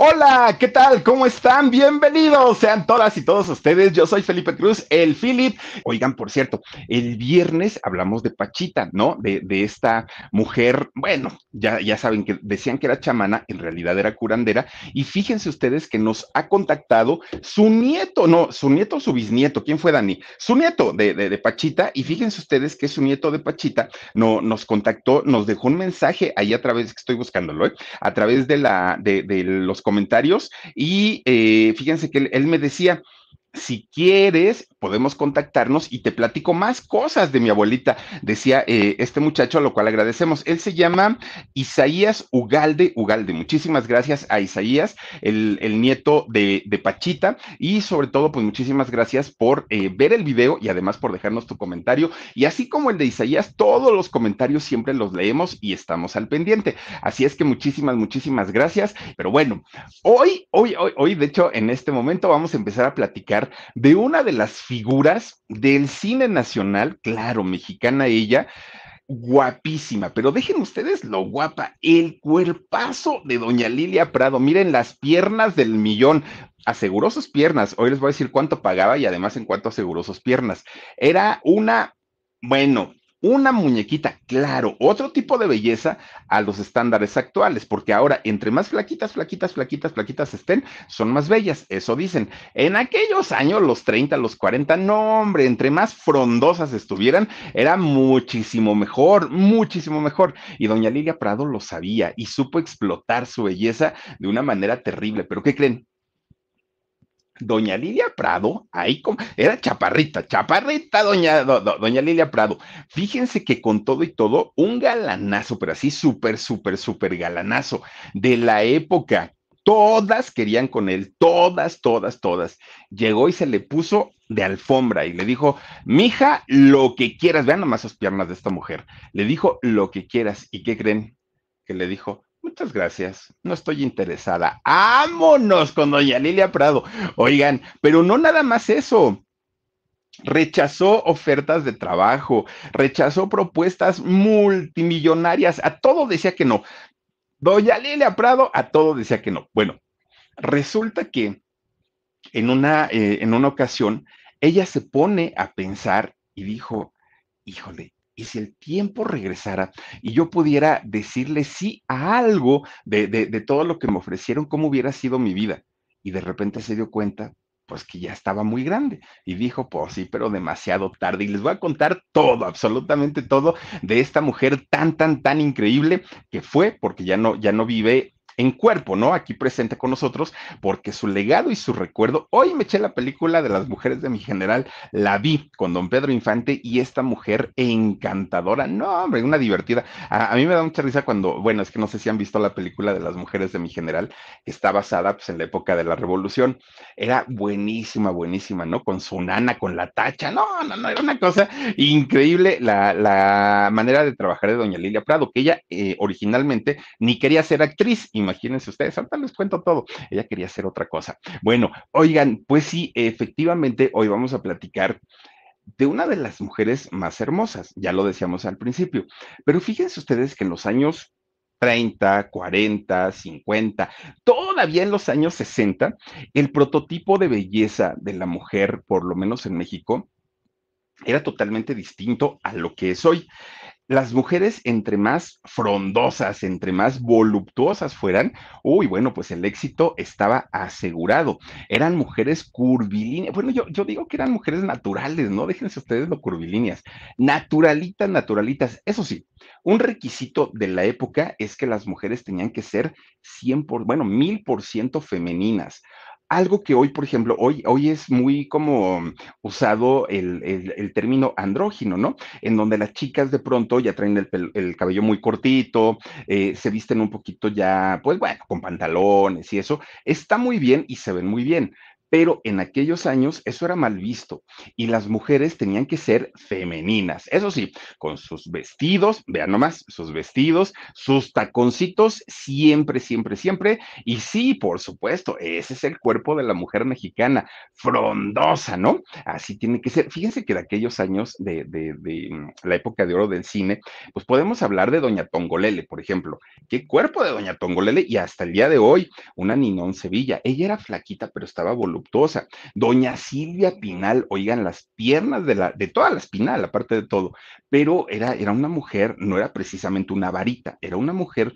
Hola, ¿qué tal? ¿Cómo están? Bienvenidos sean todas y todos ustedes. Yo soy Felipe Cruz, el Philip. Oigan, por cierto, el viernes hablamos de Pachita, ¿no? De, de esta mujer, bueno, ya, ya saben que decían que era chamana, en realidad era curandera. Y fíjense ustedes que nos ha contactado su nieto, no, su nieto o su bisnieto. ¿Quién fue Dani? Su nieto de, de, de Pachita. Y fíjense ustedes que su nieto de Pachita no, nos contactó, nos dejó un mensaje ahí a través, que estoy buscándolo, ¿eh? a través de, la, de, de los comentarios y eh, fíjense que él, él, me decía, si quieres, podemos contactarnos y te platico más cosas de mi abuelita, decía eh, este muchacho, a lo cual agradecemos. Él se llama Isaías Ugalde Ugalde. Muchísimas gracias a Isaías, el, el nieto de, de, Pachita, y sobre todo, pues muchísimas gracias por eh, ver el video y además por dejarnos tu comentario. Y así como el de Isaías, todos los comentarios siempre los leemos y estamos al pendiente. Así es que muchísimas, muchísimas gracias. Pero bueno, hoy, hoy, hoy, hoy, de hecho, en este momento vamos a empezar a platicar de una de las figuras del cine nacional, claro, mexicana ella, guapísima, pero dejen ustedes lo guapa, el cuerpazo de doña Lilia Prado, miren las piernas del millón, aseguró sus piernas, hoy les voy a decir cuánto pagaba y además en cuánto aseguró sus piernas, era una, bueno, una muñequita, claro, otro tipo de belleza a los estándares actuales, porque ahora entre más flaquitas, flaquitas, flaquitas, flaquitas estén, son más bellas, eso dicen. En aquellos años, los 30, los 40, no, hombre, entre más frondosas estuvieran, era muchísimo mejor, muchísimo mejor. Y doña Lilia Prado lo sabía y supo explotar su belleza de una manera terrible, pero ¿qué creen? Doña Lilia Prado, ahí como, era chaparrita, chaparrita, doña, do, do, doña Lilia Prado. Fíjense que con todo y todo, un galanazo, pero así súper, súper, súper galanazo de la época. Todas querían con él, todas, todas, todas. Llegó y se le puso de alfombra y le dijo, mija, lo que quieras, vean nomás sus piernas de esta mujer. Le dijo lo que quieras. ¿Y qué creen? Que le dijo, Muchas gracias. No estoy interesada. ¡Vámonos con doña Lilia Prado! Oigan, pero no nada más eso. Rechazó ofertas de trabajo, rechazó propuestas multimillonarias, a todo decía que no. Doña Lilia Prado a todo decía que no. Bueno, resulta que en una, eh, en una ocasión ella se pone a pensar y dijo, híjole, y si el tiempo regresara y yo pudiera decirle sí a algo de, de, todo lo que me ofrecieron, cómo hubiera sido mi vida. Y de repente se dio cuenta, pues que ya estaba muy grande. Y dijo, pues sí, pero demasiado tarde. Y les voy a contar todo, absolutamente todo, de esta mujer tan, tan, tan increíble que fue, porque ya no, ya no vive en cuerpo, ¿no? Aquí presente con nosotros, porque su legado y su recuerdo, hoy me eché la película de las mujeres de mi general, la vi con don Pedro Infante y esta mujer encantadora, no, hombre, una divertida. A, mí me da mucha risa cuando, bueno, es que no sé si han visto la película de las mujeres de mi general, que está basada pues en la época de la revolución, era buenísima, buenísima, ¿no? Con su nana, con la tacha, no, no, no, era una cosa increíble la, la manera de trabajar de doña Lilia Prado, que ella eh, originalmente ni quería ser actriz, imagínense ustedes, ahorita les cuento todo. Ella quería hacer otra cosa. Bueno, oigan, pues sí, efectivamente, hoy vamos a platicar de una de las mujeres más hermosas, ya lo decíamos al principio, pero fíjense ustedes que en los años 30, 40, 50, todavía en los años 60, el prototipo de belleza de la mujer, por lo menos en México, era totalmente distinto a lo que es hoy. Las mujeres entre más frondosas, entre más voluptuosas fueran, uy, bueno, pues el éxito estaba asegurado. Eran mujeres curvilíneas. Bueno, yo, yo digo que eran mujeres naturales, ¿no? Déjense ustedes lo curvilíneas. Naturalitas, naturalitas. Eso sí, un requisito de la época es que las mujeres tenían que ser 100 por, bueno, mil por ciento femeninas algo que hoy, por ejemplo, hoy, hoy es muy como usado el, el, término andrógino, ¿no? En donde las chicas de pronto ya traen el, el cabello muy cortito, eh, se visten un poquito ya, pues bueno, con pantalones y eso. Está muy bien y se ven muy bien pero en aquellos años eso era mal visto y las mujeres tenían que ser femeninas, eso sí, con sus vestidos, vean nomás, sus vestidos, sus taconcitos, siempre, siempre, siempre, y sí, por supuesto, ese es el cuerpo de la mujer mexicana, frondosa, ¿no? Así tiene que ser. Fíjense que de aquellos años de, mm, la época de oro del cine, pues podemos hablar de Doña Tongolele, por ejemplo. ¿Qué cuerpo de Doña Tongolele? Y hasta el día de hoy, una Ninón Sevilla. Ella era flaquita, pero estaba voluptuosa Doña Silvia Pinal, oigan, las piernas de, la, de toda la espinal, aparte de todo, pero era, era una mujer, no era precisamente una varita, era una mujer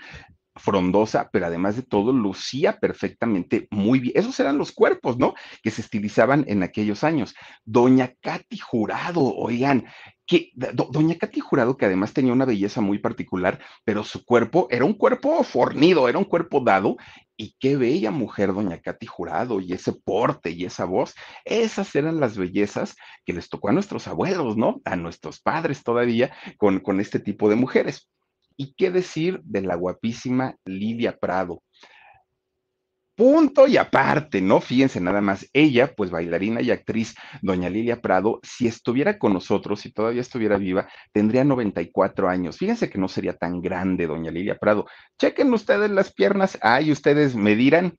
frondosa, pero además de todo lucía perfectamente muy bien. Esos eran los cuerpos, ¿no? Que se estilizaban en aquellos años. Doña Katy Jurado, oigan, que doña Katy Jurado, que además tenía una belleza muy particular, pero su cuerpo era un cuerpo fornido, era un cuerpo dado, y qué bella mujer doña Katy Jurado, y ese porte y esa voz, esas eran las bellezas que les tocó a nuestros abuelos, ¿no? A nuestros padres todavía con, con este tipo de mujeres. ¿Y qué decir de la guapísima Lidia Prado? Punto y aparte, ¿no? Fíjense nada más, ella, pues bailarina y actriz, doña Lilia Prado, si estuviera con nosotros, si todavía estuviera viva, tendría 94 años. Fíjense que no sería tan grande, doña Lilia Prado. Chequen ustedes las piernas, ay, ustedes me dirán,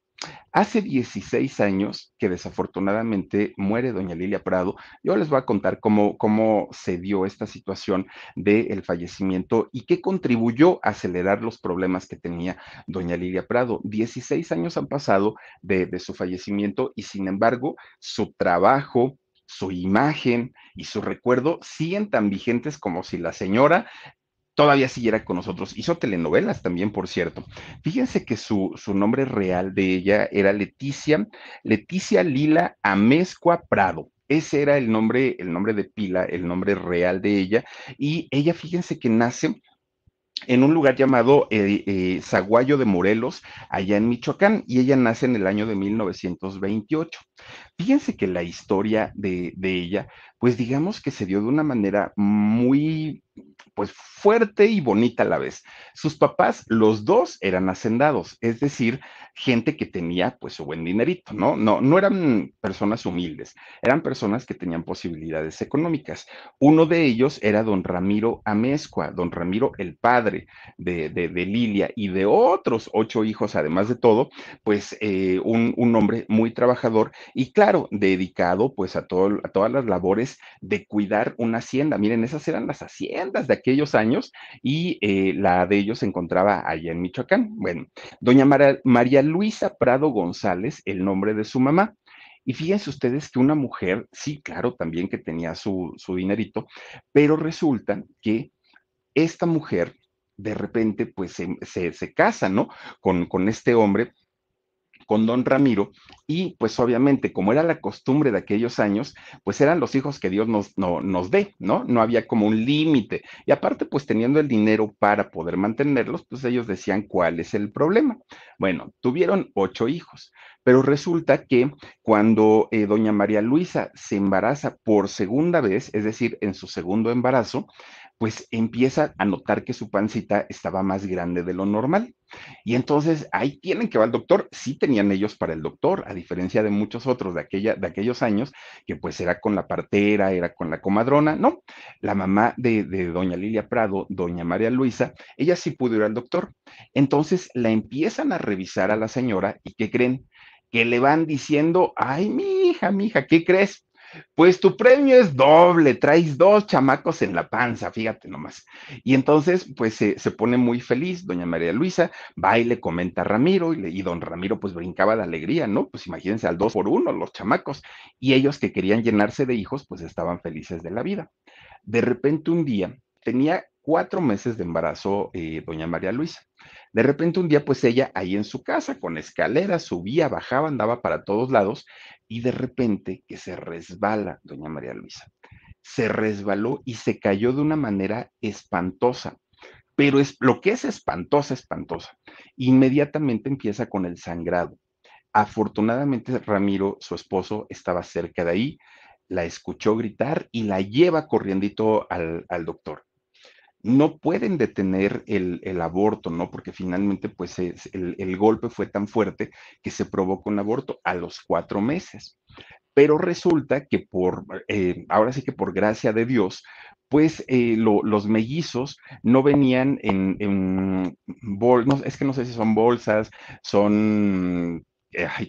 Hace 16 años que desafortunadamente muere doña Lilia Prado. Yo les voy a contar cómo, cómo se dio esta situación del fallecimiento y qué contribuyó a acelerar los problemas que tenía doña Lilia Prado. 16 años han pasado de, de su fallecimiento y sin embargo su trabajo, su imagen y su recuerdo siguen tan vigentes como si la señora todavía siguiera con nosotros. Hizo telenovelas también, por cierto. Fíjense que su, su nombre real de ella era Leticia, Leticia Lila Amezcua Prado. Ese era el nombre, el nombre de pila, el nombre real de ella. Y ella, fíjense que nace en un lugar llamado eh, eh, Zaguayo de Morelos, allá en Michoacán, y ella nace en el año de 1928. Fíjense que la historia de, de ella, pues digamos que se dio de una manera muy pues fuerte y bonita a la vez. Sus papás, los dos eran hacendados, es decir, gente que tenía pues su buen dinerito, ¿no? No, no eran personas humildes, eran personas que tenían posibilidades económicas. Uno de ellos era don Ramiro Amezcua, don Ramiro el padre de, de, Lilia y de otros ocho hijos, además de todo, pues eh, un, un, hombre muy trabajador y claro, dedicado pues a, todo, a todas las labores de cuidar una hacienda. Miren, esas eran las haciendas de aquellos años y eh, la de ellos se encontraba allá en Michoacán. Bueno, doña María Luisa Prado González, el nombre de su mamá. Y fíjense ustedes que una mujer, sí, claro, también que tenía su, su dinerito, pero resulta que esta mujer de repente pues se, se, casa, ¿no? Con, con este hombre con don Ramiro y pues obviamente como era la costumbre de aquellos años, pues eran los hijos que Dios nos, no, nos dé, ¿no? No había como un límite. Y aparte pues teniendo el dinero para poder mantenerlos, pues ellos decían cuál es el problema. Bueno, tuvieron ocho hijos, pero resulta que cuando eh, doña María Luisa se embaraza por segunda vez, es decir, en su segundo embarazo, pues empieza a notar que su pancita estaba más grande de lo normal. Y entonces ahí tienen que va el doctor. Sí tenían ellos para el doctor, a diferencia de muchos otros de, aquella, de aquellos años, que pues era con la partera, era con la comadrona. No, la mamá de, de doña Lilia Prado, doña María Luisa, ella sí pudo ir al doctor. Entonces la empiezan a revisar a la señora y ¿qué creen? Que le van diciendo, ay, mi hija, mi hija, ¿qué crees? Pues tu premio es doble, traes dos chamacos en la panza, fíjate nomás. Y entonces, pues se, pone muy feliz, doña María Luisa, va y le comenta a Ramiro, y, y, don Ramiro pues brincaba de alegría, ¿no? Pues imagínense al dos por uno, los chamacos. Y ellos que querían llenarse de hijos, pues estaban felices de la vida. De repente un día tenía cuatro meses de embarazo eh, doña María Luisa. De repente un día, pues ella ahí en su casa, con escaleras, subía, bajaba, andaba para todos lados, y de repente que se resbala doña María Luisa. Se resbaló y se cayó de una manera espantosa. Pero es lo que es espantosa, espantosa. Inmediatamente empieza con el sangrado. Afortunadamente, Ramiro, su esposo, estaba cerca de ahí, la escuchó gritar y la lleva corriendito al, al doctor no pueden detener el, aborto, ¿no? Porque finalmente, pues, el, golpe fue tan fuerte que se provoca un aborto a los cuatro meses. Pero resulta que por, eh, ahora sí que por gracia de Dios, pues eh, los mellizos no venían en, en es que no sé si son bolsas, son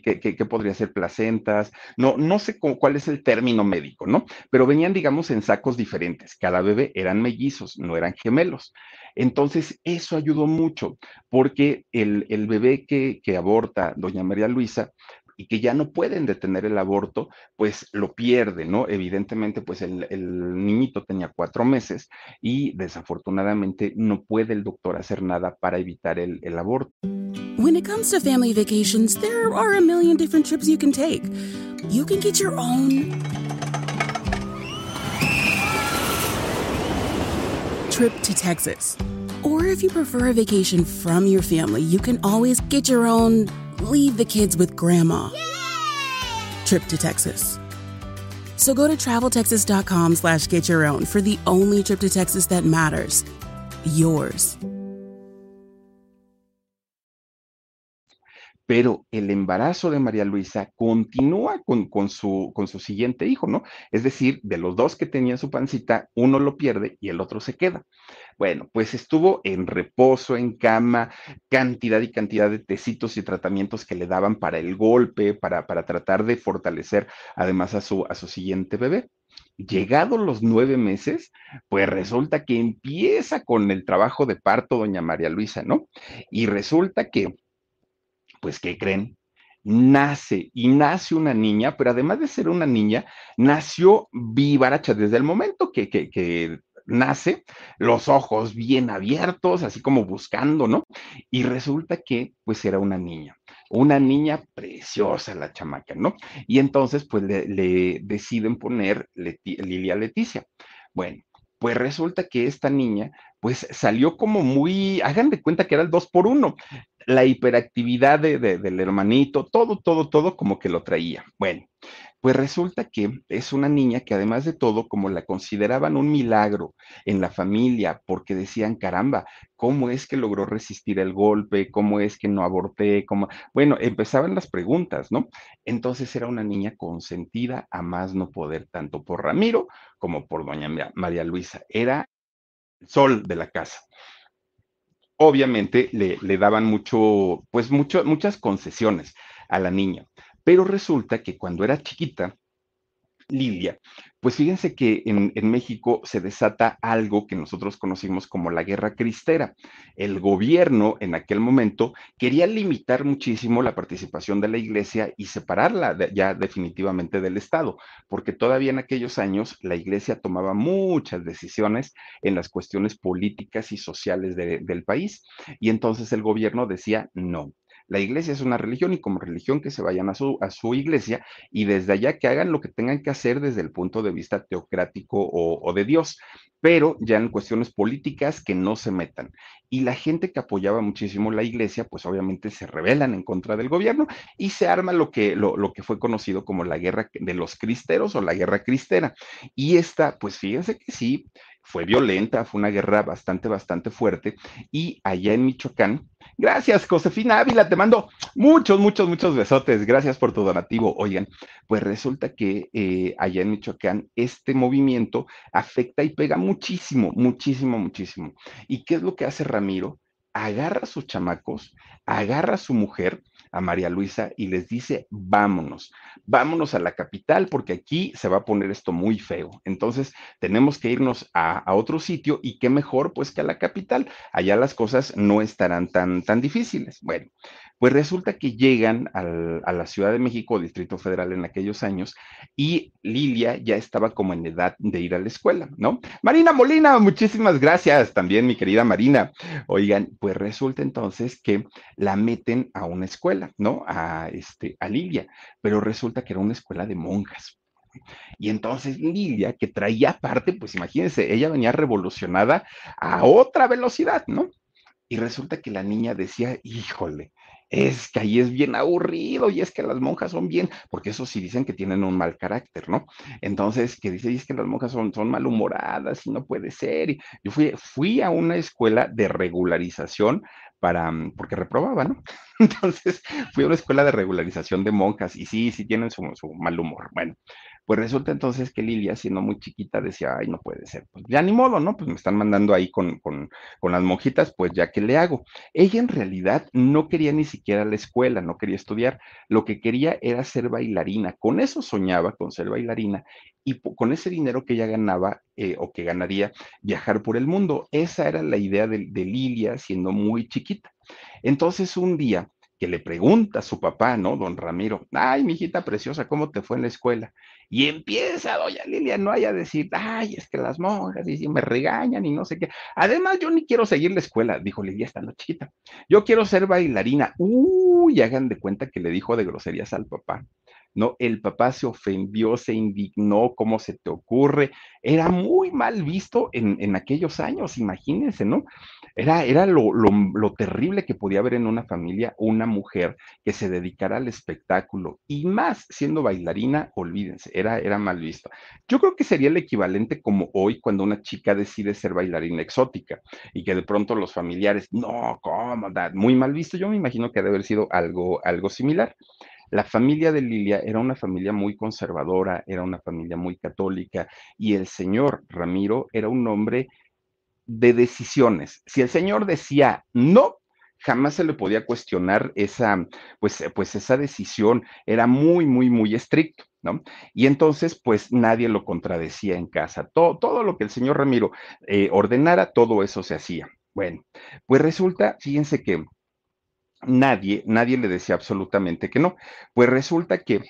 ¿qué, podría ser placentas? No, no sé cuál es el término médico, ¿no? Pero venían, digamos, en sacos diferentes. Cada bebé eran mellizos, no eran gemelos. Entonces, eso ayudó mucho, porque el, bebé que, que aborta doña María Luisa, y que ya no pueden detener el aborto, pues lo pierde, ¿no? Evidentemente, pues el, el, niñito tenía cuatro meses y desafortunadamente no puede el doctor hacer nada para evitar el, el aborto. When it comes to family vacations, there are a million different trips you can take. You can get your own trip to Texas. Or if you prefer a vacation from your family, you can always get your own leave the kids with grandma Yay! trip to Texas. So go to traveltexas.com slash get your own for the only trip to Texas that matters. Yours. pero el embarazo de María Luisa continúa con, su, con su siguiente hijo, ¿no? Es decir, de los dos que tenía su pancita, uno lo pierde y el otro se queda. Bueno, pues estuvo en reposo, en cama, cantidad y cantidad de tecitos y tratamientos que le daban para el golpe, para, para tratar de fortalecer además a su, a su siguiente bebé. Llegados los nueve meses, pues resulta que empieza con el trabajo de parto doña María Luisa, ¿no? Y resulta que pues, ¿qué creen? Nace y nace una niña, pero además de ser una niña, nació vivaracha desde el momento que, que, nace, los ojos bien abiertos, así como buscando, ¿no? Y resulta que, pues, era una niña, una niña preciosa la chamaca, ¿no? Y entonces, pues, le, deciden poner Lilia Leticia. Bueno, pues resulta que esta niña, pues salió como muy, hagan de cuenta que era el dos por uno la hiperactividad del hermanito, todo, todo, todo como que lo traía. Bueno, pues resulta que es una niña que además de todo, como la consideraban un milagro en la familia, porque decían, caramba, ¿cómo es que logró resistir el golpe? ¿Cómo es que no aborté? ¿Cómo? Bueno, empezaban las preguntas, ¿no? Entonces era una niña consentida a más no poder, tanto por Ramiro como por doña María Luisa. Era el sol de la casa obviamente le, le daban mucho, pues mucho, muchas concesiones a la niña. Pero resulta que cuando era chiquita, Lilia, pues fíjense que en, México se desata algo que nosotros conocimos como la guerra cristera. El gobierno en aquel momento quería limitar muchísimo la participación de la iglesia y separarla ya definitivamente del Estado, porque todavía en aquellos años la iglesia tomaba muchas decisiones en las cuestiones políticas y sociales del país. Y entonces el gobierno decía, no, la iglesia es una religión y como religión que se vayan a su, a su iglesia y desde allá que hagan lo que tengan que hacer desde el punto de vista teocrático o, de Dios, pero ya en cuestiones políticas que no se metan. Y la gente que apoyaba muchísimo la iglesia, pues obviamente se rebelan en contra del gobierno y se arma lo que, lo, lo que fue conocido como la guerra de los cristeros o la guerra cristera. Y esta, pues fíjense que sí, fue violenta, fue una guerra bastante, bastante fuerte. Y allá en Michoacán, gracias, Josefina Ávila, te mando muchos, muchos, muchos besotes. Gracias por tu donativo. Oigan, pues resulta que eh, allá en Michoacán este movimiento afecta y pega muchísimo, muchísimo, muchísimo. ¿Y qué es lo que hace Ramiro? Agarra a sus chamacos, agarra a su mujer a María Luisa y les dice, vámonos, vámonos a la capital porque aquí se va a poner esto muy feo. Entonces tenemos que irnos a, otro sitio y qué mejor pues que a la capital. Allá las cosas no estarán tan, tan difíciles. Bueno, Pues resulta que llegan a la Ciudad de México, Distrito Federal en aquellos años, y Lilia ya estaba como en edad de ir a la escuela, ¿no? Marina Molina, muchísimas gracias también, mi querida Marina. Oigan, pues resulta entonces que la meten a una escuela, ¿no? A, este, a Lilia, pero resulta que era una escuela de monjas. Y entonces Lilia, que traía aparte, pues imagínense, ella venía revolucionada a otra velocidad, ¿no? Y resulta que la niña decía, híjole, es que ahí es bien aburrido y es que las monjas son bien, porque eso sí dicen que tienen un mal carácter, ¿no? Entonces, que dice, y es que las monjas son, son malhumoradas y no puede ser. Y yo fui, fui a una escuela de regularización para, porque reprobaba, ¿no? Entonces, fui a una escuela de regularización de monjas y sí, sí tienen su, su mal humor. Bueno, pues resulta entonces que Lilia, siendo muy chiquita, decía, ay, no puede ser. Pues ya ni modo, ¿no? Pues me están mandando ahí con, con, con las monjitas, pues ya que le hago. Ella en realidad no quería ni siquiera la escuela, no quería estudiar. Lo que quería era ser bailarina. Con eso soñaba, con ser bailarina. Y con ese dinero que ella ganaba eh, o que ganaría, viajar por el mundo. Esa era la idea de, de Lilia siendo muy chiquita. Entonces un día que le pregunta a su papá, ¿no? Don Ramiro, ay, mijita preciosa, ¿cómo te fue en la escuela? Y empieza doña Lilia no haya decir, ay, es que las monjas y si me regañan y no sé qué. Además, yo ni quiero seguir la escuela, dijo Lilia estando chiquita. Yo quiero ser bailarina. Uy, hagan de cuenta que le dijo de groserías al papá. ¿No? El papá se ofendió, se indignó, ¿cómo se te ocurre? Era muy mal visto en, en aquellos años, imagínense, ¿no? Era, era lo, lo, lo, terrible que podía haber en una familia una mujer que se dedicara al espectáculo y más siendo bailarina, olvídense, era, era mal visto. Yo creo que sería el equivalente como hoy cuando una chica decide ser bailarina exótica y que de pronto los familiares, no, ¿cómo? Muy mal visto. Yo me imagino que debe haber sido algo, algo similar. La familia de Lilia era una familia muy conservadora, era una familia muy católica y el señor Ramiro era un hombre de decisiones. Si el señor decía no, jamás se le podía cuestionar esa, pues, pues esa decisión. Era muy, muy, muy estricto. ¿No? Y entonces, pues nadie lo contradecía en casa. Todo, todo lo que el señor Ramiro eh, ordenara, todo eso se hacía. Bueno, pues resulta, fíjense que nadie, nadie le decía absolutamente que no. Pues resulta que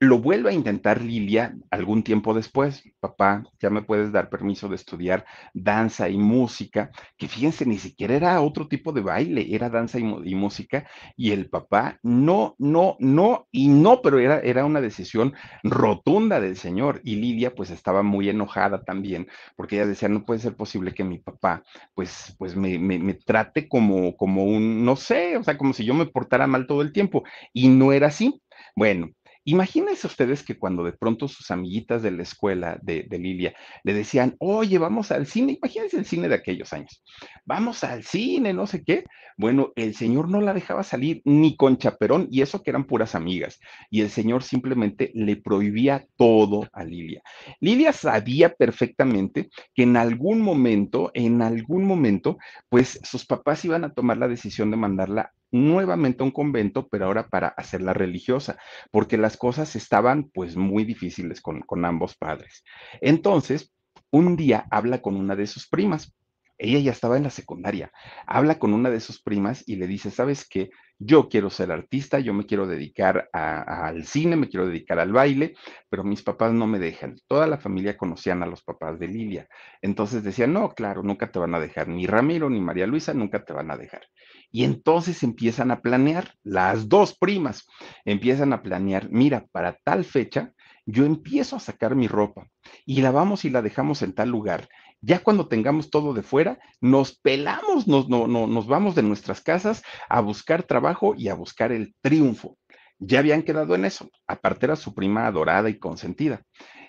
lo vuelve a intentar Lilia algún tiempo después. Papá, ya me puedes dar permiso de estudiar danza y música, que fíjense, ni siquiera era otro tipo de baile, era danza y, música. Y el papá, no, no, no, y no, pero era, era una decisión rotunda del señor. Y Lilia, pues estaba muy enojada también, porque ella decía, no puede ser posible que mi papá, pues, pues me, me, me trate como, como un, no sé, o sea, como si yo me portara mal todo el tiempo. Y no era así. Bueno, Imagínense ustedes que cuando de pronto sus amiguitas de la escuela de, Lilia le decían, oye, vamos al cine, imagínense el cine de aquellos años, vamos al cine, no sé qué. Bueno, el señor no la dejaba salir ni con chaperón, y eso que eran puras amigas, y el señor simplemente le prohibía todo a Lilia. Lilia sabía perfectamente que en algún momento, en algún momento, pues sus papás iban a tomar la decisión de mandarla nuevamente a un convento, pero ahora para hacerla religiosa, porque las cosas estaban pues muy difíciles con, con ambos padres. Entonces, un día habla con una de sus primas. Ella ya estaba en la secundaria. Habla con una de sus primas y le dice, ¿sabes qué? Yo quiero ser artista, yo me quiero dedicar al cine, me quiero dedicar al baile, pero mis papás no me dejan. Toda la familia conocían a los papás de Lilia. Entonces decían, no, claro, nunca te van a dejar. Ni Ramiro ni María Luisa nunca te van a dejar. Y entonces empiezan a planear, las dos primas empiezan a planear, mira, para tal fecha yo empiezo a sacar mi ropa y la vamos y la dejamos en tal lugar. Ya cuando tengamos todo de fuera, nos pelamos, nos, no, no, nos vamos de nuestras casas a buscar trabajo y a buscar el triunfo. Ya habían quedado en eso. Aparte era su prima adorada y consentida.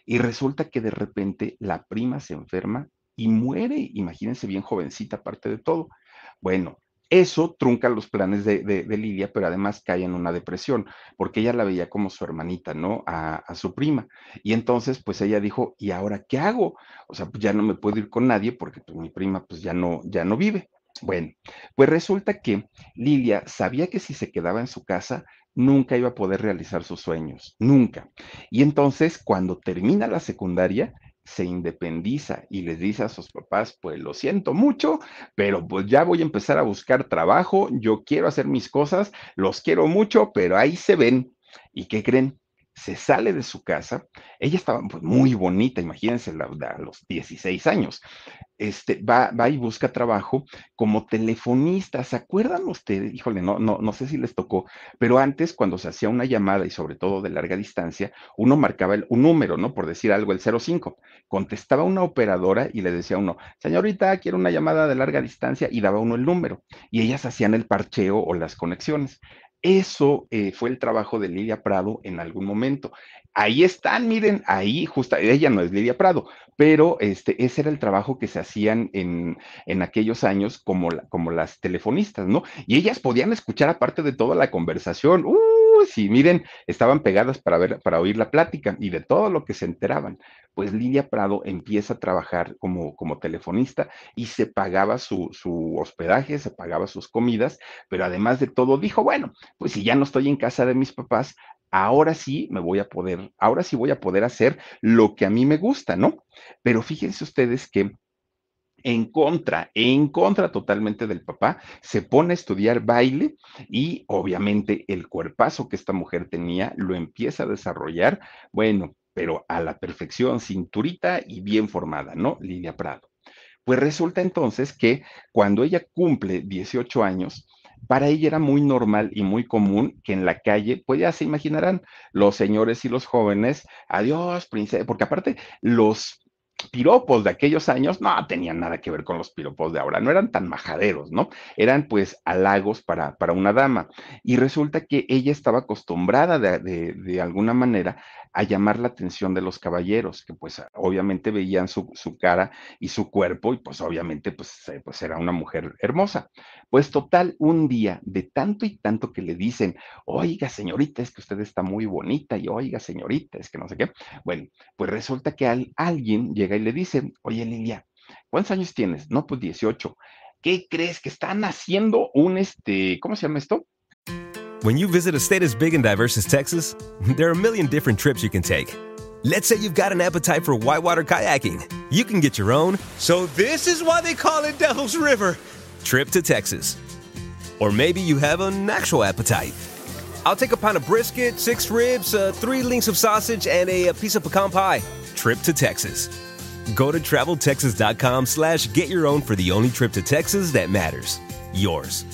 Y resulta que de repente la prima se enferma y muere, imagínense bien jovencita aparte de todo. Bueno, eso trunca los planes de, de, Lidia, pero además cae en una depresión, porque ella la veía como su hermanita, ¿no? A, a, su prima. Y entonces, pues ella dijo, ¿y ahora qué hago? O sea, pues ya no me puedo ir con nadie porque pues, mi prima pues ya no, ya no vive. Bueno, pues resulta que Lilia sabía que si se quedaba en su casa, nunca iba a poder realizar sus sueños, nunca. Y entonces, cuando termina la secundaria, se independiza y les dice a sus papás, pues lo siento mucho, pero pues ya voy a empezar a buscar trabajo, yo quiero hacer mis cosas, los quiero mucho, pero ahí se ven. ¿Y qué creen? Se sale de su casa, ella estaba pues, muy bonita, imagínense, a los 16 años, este, va, va y busca trabajo como telefonista, ¿se acuerdan ustedes? Híjole, no, no, no sé si les tocó, pero antes cuando se hacía una llamada y sobre todo de larga distancia, uno marcaba un número, ¿no? Por decir algo, el 05, contestaba una operadora y le decía a uno, señorita, quiero una llamada de larga distancia y daba uno el número y ellas hacían el parcheo o las conexiones. Eso eh, fue el trabajo de Lidia Prado en algún momento. Ahí están, miren, ahí justa, ella no es Lidia Prado, pero este, ese era el trabajo que se hacían en, en aquellos años como, como las telefonistas, ¿no? Y ellas podían escuchar aparte de toda la conversación. ¡Uh! Sí, miren, estaban pegadas para ver, para oír la plática y de todo lo que se enteraban. Pues Lidia Prado empieza a trabajar como, como telefonista y se pagaba su, su hospedaje, se pagaba sus comidas, pero además de todo dijo, bueno, pues si ya no estoy en casa de mis papás, ahora sí me voy a poder, ahora sí voy a poder hacer lo que a mí me gusta, ¿no? Pero fíjense ustedes que en contra, en contra totalmente del papá, se pone a estudiar baile y obviamente el cuerpazo que esta mujer tenía lo empieza a desarrollar, bueno, pero a la perfección, cinturita y bien formada, ¿no? Lidia Prado. Pues resulta entonces que cuando ella cumple 18 años, para ella era muy normal y muy común que en la calle, pues ya se imaginarán, los señores y los jóvenes, adiós, princesa, porque aparte los piropos de aquellos años no tenían nada que ver con los piropos de ahora, no eran tan majaderos, ¿no? Eran pues halagos para, para una dama. Y resulta que ella estaba acostumbrada de, de, de, alguna manera a llamar la atención de los caballeros, que pues obviamente veían su, su cara y su cuerpo y pues obviamente pues, eh, pues era una mujer hermosa. Pues total, un día de tanto y tanto que le dicen, oiga señorita, es que usted está muy bonita y oiga señorita, es que no sé qué. Bueno, pues resulta que al, alguien llega y le dice, oye Lilia, ¿cuántos años tienes? No, pues 18. ¿Qué crees que están haciendo un, este, ¿cómo se llama esto? When you visit a state as big and diverse as Texas, there are a million different trips you can take. Let's say you've got an appetite for whitewater kayaking. You can get your own, so this is why they call it Devil's River, trip to Texas. Or maybe you have an actual appetite. I'll take a pound of brisket, six ribs, uh, three links of sausage, and a, a piece of pecan pie. Trip to Texas. Go to traveltexas.com slash get your own for the only trip to Texas that matters. Yours.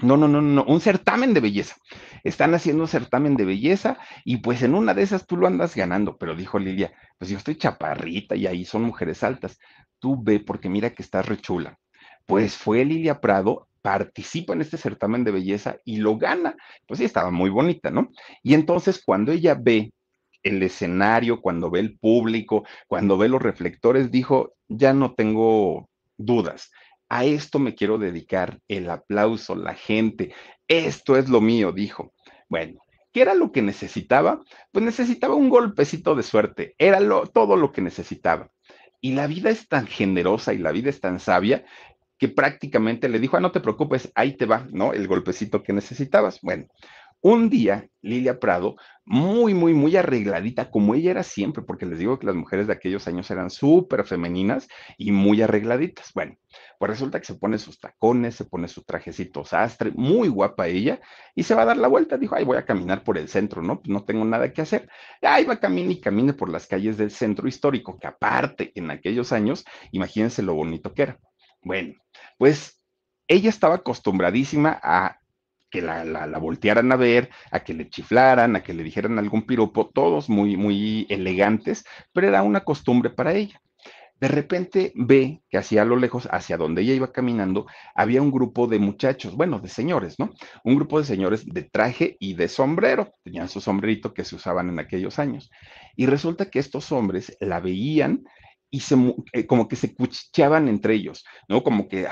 No, no, no, no, un certamen de belleza. Están haciendo un certamen de belleza y pues en una de esas tú lo andas ganando, pero dijo Lilia, pues yo estoy chaparrita y ahí son mujeres altas. Tú ve porque mira que estás rechula. Pues fue Lilia Prado, participa en este certamen de belleza y lo gana. Pues sí, estaba muy bonita, ¿no? Y entonces cuando ella ve el escenario, cuando ve el público, cuando ve los reflectores, dijo, ya no tengo dudas. A esto me quiero dedicar, el aplauso, la gente. Esto es lo mío, dijo. Bueno, ¿qué era lo que necesitaba? Pues necesitaba un golpecito de suerte. Era lo, todo lo que necesitaba. Y la vida es tan generosa y la vida es tan sabia que prácticamente le dijo, ah, no te preocupes, ahí te va, ¿no? El golpecito que necesitabas. Bueno, un día, Lilia Prado, muy, muy, muy arregladita, como ella era siempre, porque les digo que las mujeres de aquellos años eran súper femeninas y muy arregladitas. Bueno, pues resulta que se pone sus tacones, se pone su trajecito sastre, muy guapa ella, y se va a dar la vuelta. Dijo, ay, voy a caminar por el centro, ¿no? Pues no tengo nada que hacer. Ahí va, camine y camine por las calles del centro histórico, que aparte, en aquellos años, imagínense lo bonito que era. Bueno, pues ella estaba acostumbradísima a que la, la, voltearan a ver, a que le chiflaran, a que le dijeran algún piropo, todos muy, muy elegantes, pero era una costumbre para ella. De repente ve que hacia lo lejos, hacia donde ella iba caminando, había un grupo de muchachos, bueno, de señores, ¿no? Un grupo de señores de traje y de sombrero, tenían su sombrerito que se usaban en aquellos años. Y resulta que estos hombres la veían y se, eh, como que se cuchicheaban entre ellos, ¿no? Como que,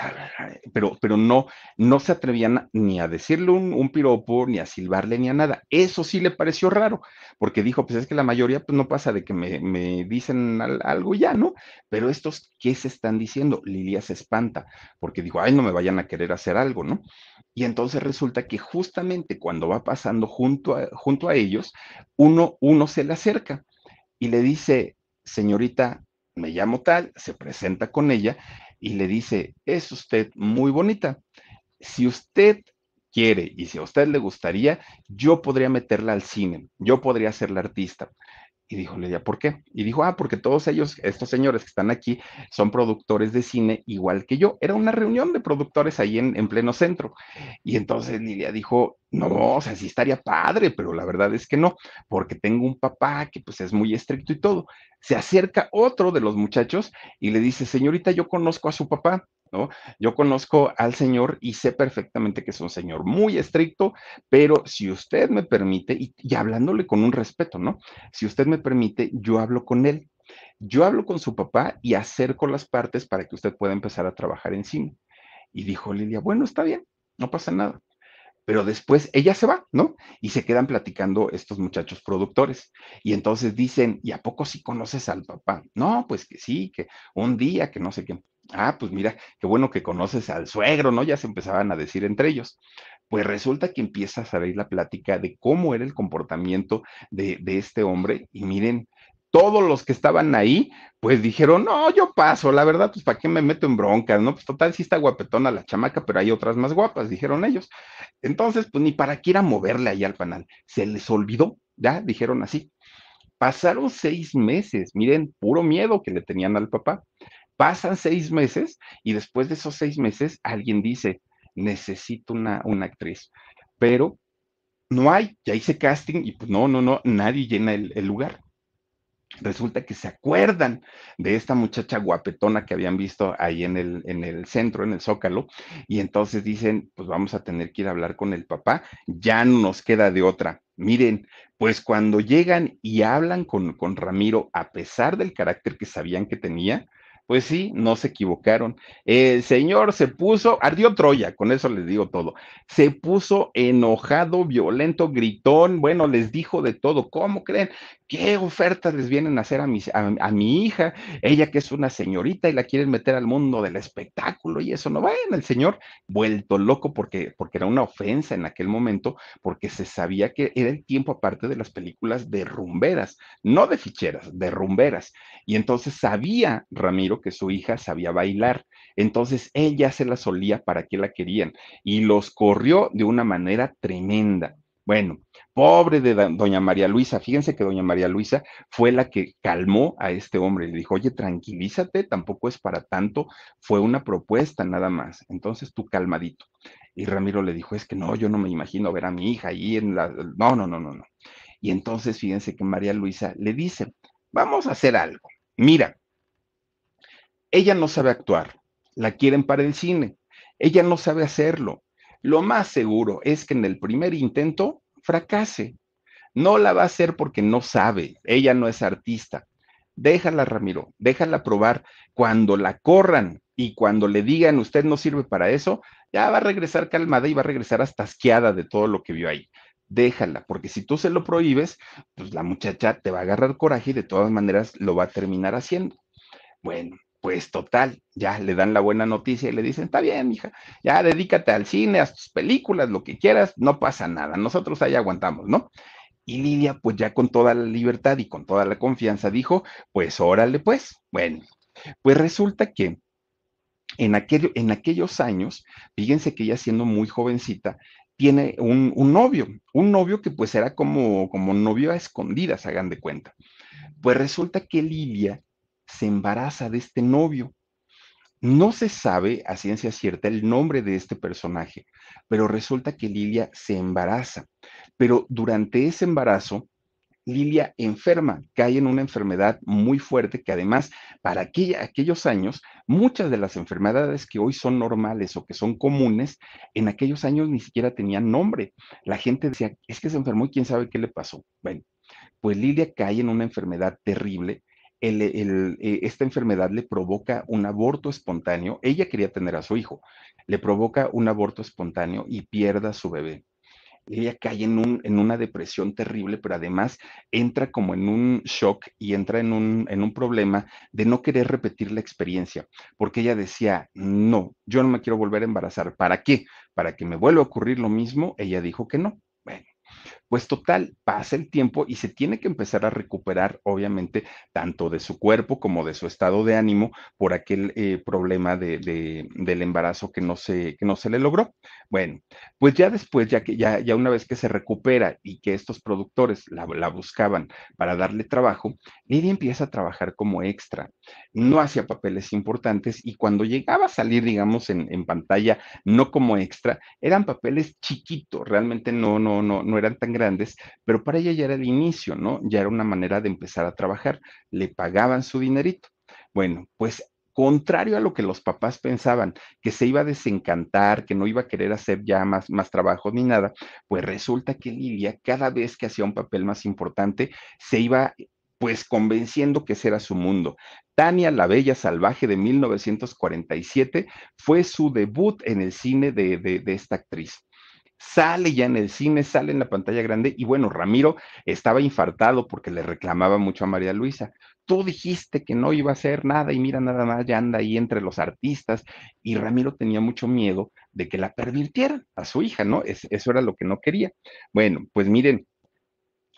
pero, pero no, no se atrevían ni a decirle un, un, piropo, ni a silbarle, ni a nada. Eso sí le pareció raro, porque dijo, pues es que la mayoría, pues no pasa de que me, me dicen algo ya, ¿no? Pero estos, ¿qué se están diciendo? Lilia se espanta, porque dijo, ay, no me vayan a querer hacer algo, ¿no? Y entonces resulta que justamente cuando va pasando junto a, junto a ellos, uno, uno se le acerca y le dice, señorita, me llamo tal, se presenta con ella y le dice, es usted muy bonita. Si usted quiere y si a usted le gustaría, yo podría meterla al cine, yo podría ser la artista. Y dijo Lidia, ¿por qué? Y dijo, ah, porque todos ellos, estos señores que están aquí, son productores de cine igual que yo. Era una reunión de productores ahí en, en pleno centro. Y entonces Lidia dijo, no, o sea, sí estaría padre, pero la verdad es que no, porque tengo un papá que pues es muy estricto y todo. Se acerca otro de los muchachos y le dice, señorita, yo conozco a su papá. ¿No? Yo conozco al señor y sé perfectamente que es un señor muy estricto, pero si usted me permite, y, hablándole con un respeto, ¿no? Si usted me permite, yo hablo con él. Yo hablo con su papá y acerco las partes para que usted pueda empezar a trabajar en cine. Y dijo Lilia, bueno, está bien, no pasa nada pero después ella se va, ¿no? Y se quedan platicando estos muchachos productores. Y entonces dicen, ¿y a poco sí conoces al papá? No, pues que sí, que un día, que no sé qué. Ah, pues mira, qué bueno que conoces al suegro, ¿no? Ya se empezaban a decir entre ellos. Pues resulta que empieza a salir la plática de cómo era el comportamiento de, de este hombre. Y miren, todos los que estaban ahí, pues dijeron, no, yo paso, la verdad, pues para qué me meto en broncas, ¿no? Pues total, sí está guapetona la chamaca, pero hay otras más guapas, dijeron ellos. Entonces, pues ni para qué ir a moverle ahí al panal. Se les olvidó, ya, dijeron así. Pasaron seis meses, miren, puro miedo que le tenían al papá. Pasan seis meses y después de esos seis meses alguien dice, necesito una, una actriz, pero no hay, ya hice casting y pues no, no, no, nadie llena el, el lugar resulta que se acuerdan de esta muchacha guapetona que habían visto ahí en el, en el centro, en el Zócalo, y entonces dicen, pues vamos a tener que ir a hablar con el papá, ya no nos queda de otra. Miren, pues cuando llegan y hablan con, con Ramiro, a pesar del carácter que sabían que tenía, pues sí, no se equivocaron. El señor se puso, ardió Troya, con eso les digo todo. Se puso enojado, violento, gritón, bueno, les dijo de todo. ¿Cómo creen? ¿Qué ofertas les vienen a hacer a mi, a, mi hija? Ella que es una señorita y la quieren meter al mundo del espectáculo y eso no. Bueno, el señor vuelto loco porque, porque era una ofensa en aquel momento, porque se sabía que era el tiempo aparte de las películas de rumberas, no de ficheras, de rumberas. Y entonces sabía Ramiro que su hija sabía bailar. Entonces ella se la solía para que la querían y los corrió de una manera tremenda. Bueno, pobre de doña María Luisa, fíjense que doña María Luisa fue la que calmó a este hombre le dijo, oye, tranquilízate, tampoco es para tanto, fue una propuesta nada más, entonces tú calmadito. Y Ramiro le dijo, es que no, yo no me imagino ver a mi hija ahí en la... No, no, no, no, no. Y entonces fíjense que María Luisa le dice, vamos a hacer algo. Mira, ella no sabe actuar, la quieren para el cine, ella no sabe hacerlo. Lo más seguro es que en el primer intento fracase. No la va a hacer porque no sabe, ella no es artista. Déjala, Ramiro, déjala probar. Cuando la corran y cuando le digan usted no sirve para eso, ya va a regresar calmada y va a regresar hasta asqueada de todo lo que vio ahí. Déjala, porque si tú se lo prohíbes, pues la muchacha te va a agarrar coraje y de todas maneras lo va a terminar haciendo. Bueno, pues total, ya le dan la buena noticia y le dicen, está bien, hija, ya dedícate al cine, a tus películas, lo que quieras, no pasa nada, nosotros ahí aguantamos, ¿no? Y Lidia, pues ya con toda la libertad y con toda la confianza, dijo, pues órale, pues, bueno, pues resulta que en, aquel, en aquellos años, fíjense que ella siendo muy jovencita, tiene un, un, novio, un novio que pues era como, como novio a escondidas, hagan de cuenta. Pues resulta que Lilia se embaraza de este novio. No se sabe a ciencia cierta el nombre de este personaje, pero resulta que Lilia se embaraza. Pero durante ese embarazo, Lilia enferma, cae en una enfermedad muy fuerte que además para aquella, aquellos años, muchas de las enfermedades que hoy son normales o que son comunes, en aquellos años ni siquiera tenían nombre. La gente decía, es que se enfermó y quién sabe qué le pasó. Bueno, pues Lilia cae en una enfermedad terrible eh, esta enfermedad le provoca un aborto espontáneo. Ella quería tener a su hijo, le provoca un aborto espontáneo y pierda a su bebé. ella cae en, un, en una depresión terrible, pero además entra como en un shock y entra en un, en un problema de no querer repetir la experiencia, porque ella decía, no, yo no me quiero volver a embarazar. ¿Para qué? ¿Para que me vuelva a ocurrir lo mismo? Ella dijo que no. Bueno, pues total, pasa el tiempo y se tiene que empezar a recuperar, obviamente, tanto de su cuerpo como de su estado de ánimo por aquel eh, problema de, del embarazo que no, se, que no se le logró. Bueno, pues ya después, ya que ya, ya una vez que se recupera y que estos productores la, buscaban para darle trabajo, Lidia empieza a trabajar como extra. No hacía papeles importantes y cuando llegaba a salir, digamos, en, en pantalla, no como extra, eran papeles chiquitos, realmente no, no, no, no eran tan grandes, pero para ella ya era el inicio, ¿no? Ya era una manera de empezar a trabajar, le pagaban su dinerito. Bueno, pues contrario a lo que los papás pensaban, que se iba a desencantar, que no iba a querer hacer ya más, más trabajo ni nada, pues resulta que Lidia cada vez que hacía un papel más importante, se iba pues convenciendo que ese era su mundo. Tania la Bella Salvaje de 1947 fue su debut en el cine de, de esta actriz sale ya en el cine, sale en la pantalla grande y bueno, Ramiro estaba infartado porque le reclamaba mucho a María Luisa. Tú dijiste que no iba a hacer nada y mira nada más, ya anda ahí entre los artistas y Ramiro tenía mucho miedo de que la pervirtieran a su hija, ¿no? eso era lo que no quería. Bueno, pues miren,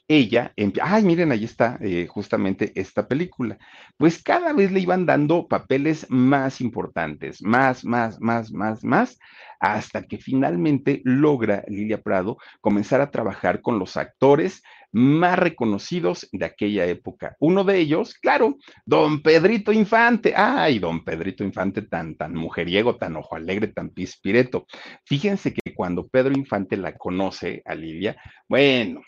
ella, ay, miren, ahí está eh, justamente esta película. Pues cada vez le iban dando papeles más importantes, más, más, más, más, más, hasta que finalmente logra Lilia Prado comenzar a trabajar con los actores más reconocidos de aquella época. Uno de ellos, claro, don Pedrito Infante. Ay, don Pedrito Infante, tan, tan mujeriego, tan ojo alegre, tan pispireto. Fíjense que cuando Pedro Infante la conoce a Lilia, bueno,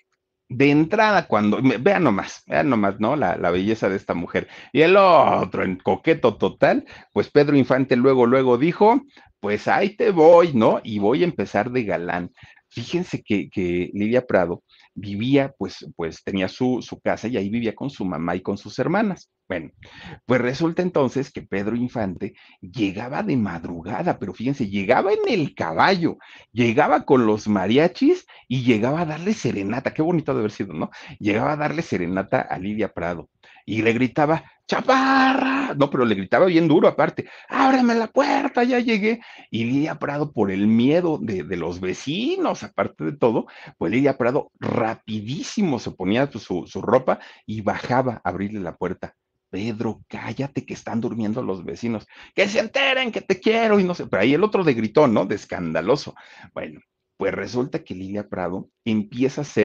de entrada, cuando, vean nomás, vean nomás, ¿no? La, la, belleza de esta mujer. Y el otro, en coqueto total, pues Pedro Infante luego, luego dijo, pues ahí te voy, ¿no? Y voy a empezar de galán. Fíjense que, que Lidia Prado vivía, pues, pues tenía su, su casa y ahí vivía con su mamá y con sus hermanas. Bueno, pues resulta entonces que Pedro Infante llegaba de madrugada, pero fíjense, llegaba en el caballo, llegaba con los mariachis y llegaba a darle serenata, qué bonito de haber sido, ¿no? Llegaba a darle serenata a Lidia Prado y le gritaba, chaparra, no, pero le gritaba bien duro aparte, ábreme la puerta, ya llegué. Y Lidia Prado, por el miedo de, los vecinos, aparte de todo, pues Lidia Prado rapidísimo se ponía su, su ropa y bajaba a abrirle la puerta. Pedro, cállate que están durmiendo los vecinos, que se enteren que te quiero y no sé, pero ahí el otro de gritón, ¿no? De escandaloso. Bueno, pues resulta que Lilia Prado empieza a ser...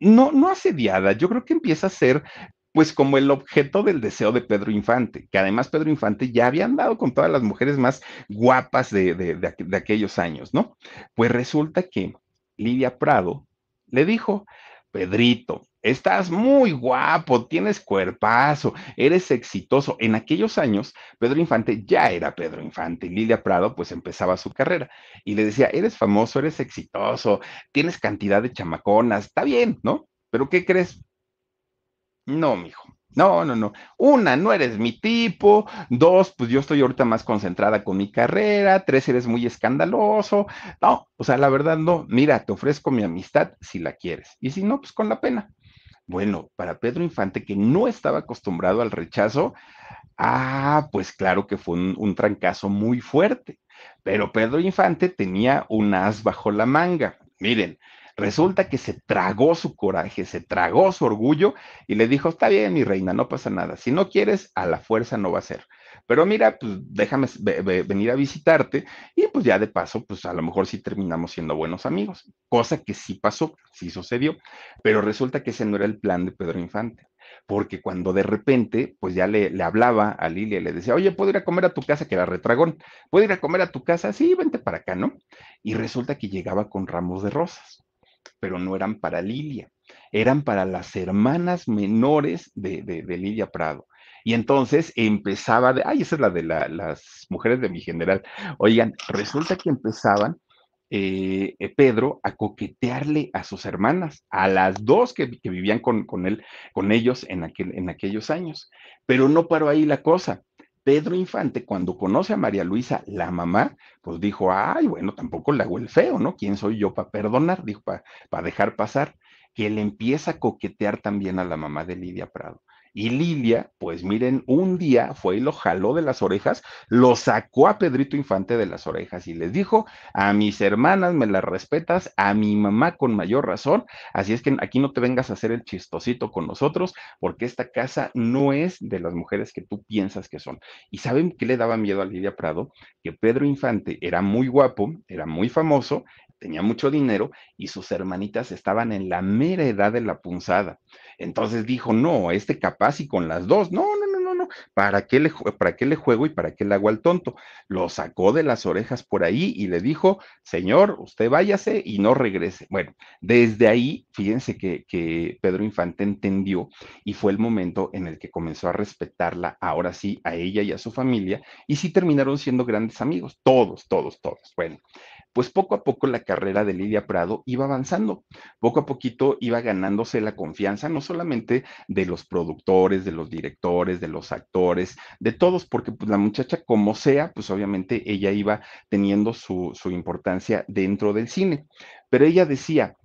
No, no asediada, yo creo que empieza a ser pues como el objeto del deseo de Pedro Infante, que además Pedro Infante ya había andado con todas las mujeres más guapas de, de, de, de aquellos años, ¿no? Pues resulta que Lidia Prado le dijo, Pedrito, estás muy guapo, tienes cuerpazo, eres exitoso. En aquellos años, Pedro Infante ya era Pedro Infante y Lilia Prado pues empezaba su carrera y le decía, eres famoso, eres exitoso, tienes cantidad de chamaconas, está bien, ¿no? Pero ¿qué crees? No, mijo. No, no, no. Una, no eres mi tipo. Dos, pues yo estoy ahorita más concentrada con mi carrera. Tres, eres muy escandaloso. No, o sea, la verdad no. Mira, te ofrezco mi amistad si la quieres. Y si no, pues con la pena. Bueno, para Pedro Infante, que no estaba acostumbrado al rechazo, ah, pues claro que fue un, trancazo muy fuerte. Pero Pedro Infante tenía un as bajo la manga. Miren, Resulta que se tragó su coraje, se tragó su orgullo y le dijo, está bien, mi reina, no pasa nada. Si no quieres, a la fuerza no va a ser. Pero mira, pues déjame venir a visitarte y pues ya de paso, pues a lo mejor sí terminamos siendo buenos amigos. Cosa que sí pasó, sí sucedió. Pero resulta que ese no era el plan de Pedro Infante. porque cuando de repente, pues ya le, le hablaba a Lilia le decía, oye, ¿puedo ir a comer a tu casa? Que era retragón, ¿puedo ir a comer a tu casa? Sí, vente para acá, ¿no? Y resulta que llegaba con ramos de rosas, pero no eran para Lilia, eran para las hermanas menores de, de, de Lilia Prado. Y entonces empezaba de, ay, esa es la de la, las mujeres de mi general. Oigan, resulta que empezaban eh, eh, Pedro a coquetearle a sus hermanas, a las dos que, que vivían con, con, él, con ellos en, aquel, en aquellos años. Pero no paró ahí la cosa. Pedro Infante, cuando conoce a María Luisa, la mamá, pues dijo, ay, bueno, tampoco le hago el feo, ¿no? ¿Quién soy yo para perdonar? Dijo, para pa dejar pasar, que le empieza a coquetear también a la mamá de Lidia Prado. Y Lilia, pues miren, un día fue y lo jaló de las orejas, lo sacó a Pedrito Infante de las orejas y les dijo, a mis hermanas me las respetas, a mi mamá con mayor razón, así es que aquí no te vengas a hacer el chistosito con nosotros, porque esta casa no es de las mujeres que tú piensas que son. ¿Y saben qué le daba miedo a Lilia Prado? Que Pedro Infante era muy guapo, era muy famoso, tenía mucho dinero y sus hermanitas estaban en la mera edad de la punzada. Entonces dijo, no, este capaz y con las dos, no, no, no, no, no, ¿para qué le, para qué le juego y para qué le hago al tonto? Lo sacó de las orejas por ahí y le dijo, señor, usted váyase y no regrese. Bueno, desde ahí, fíjense que, que Pedro Infante entendió y fue el momento en el que comenzó a respetarla, ahora sí, a ella y a su familia, y sí terminaron siendo grandes amigos, todos, todos, todos. Bueno, pues poco a poco la carrera de Lidia Prado iba avanzando, poco a poquito iba ganándose la confianza, no solamente de los productores, de los directores, de los actores, de todos, porque pues la muchacha como sea, pues obviamente ella iba teniendo su, su importancia dentro del cine. Pero ella decía,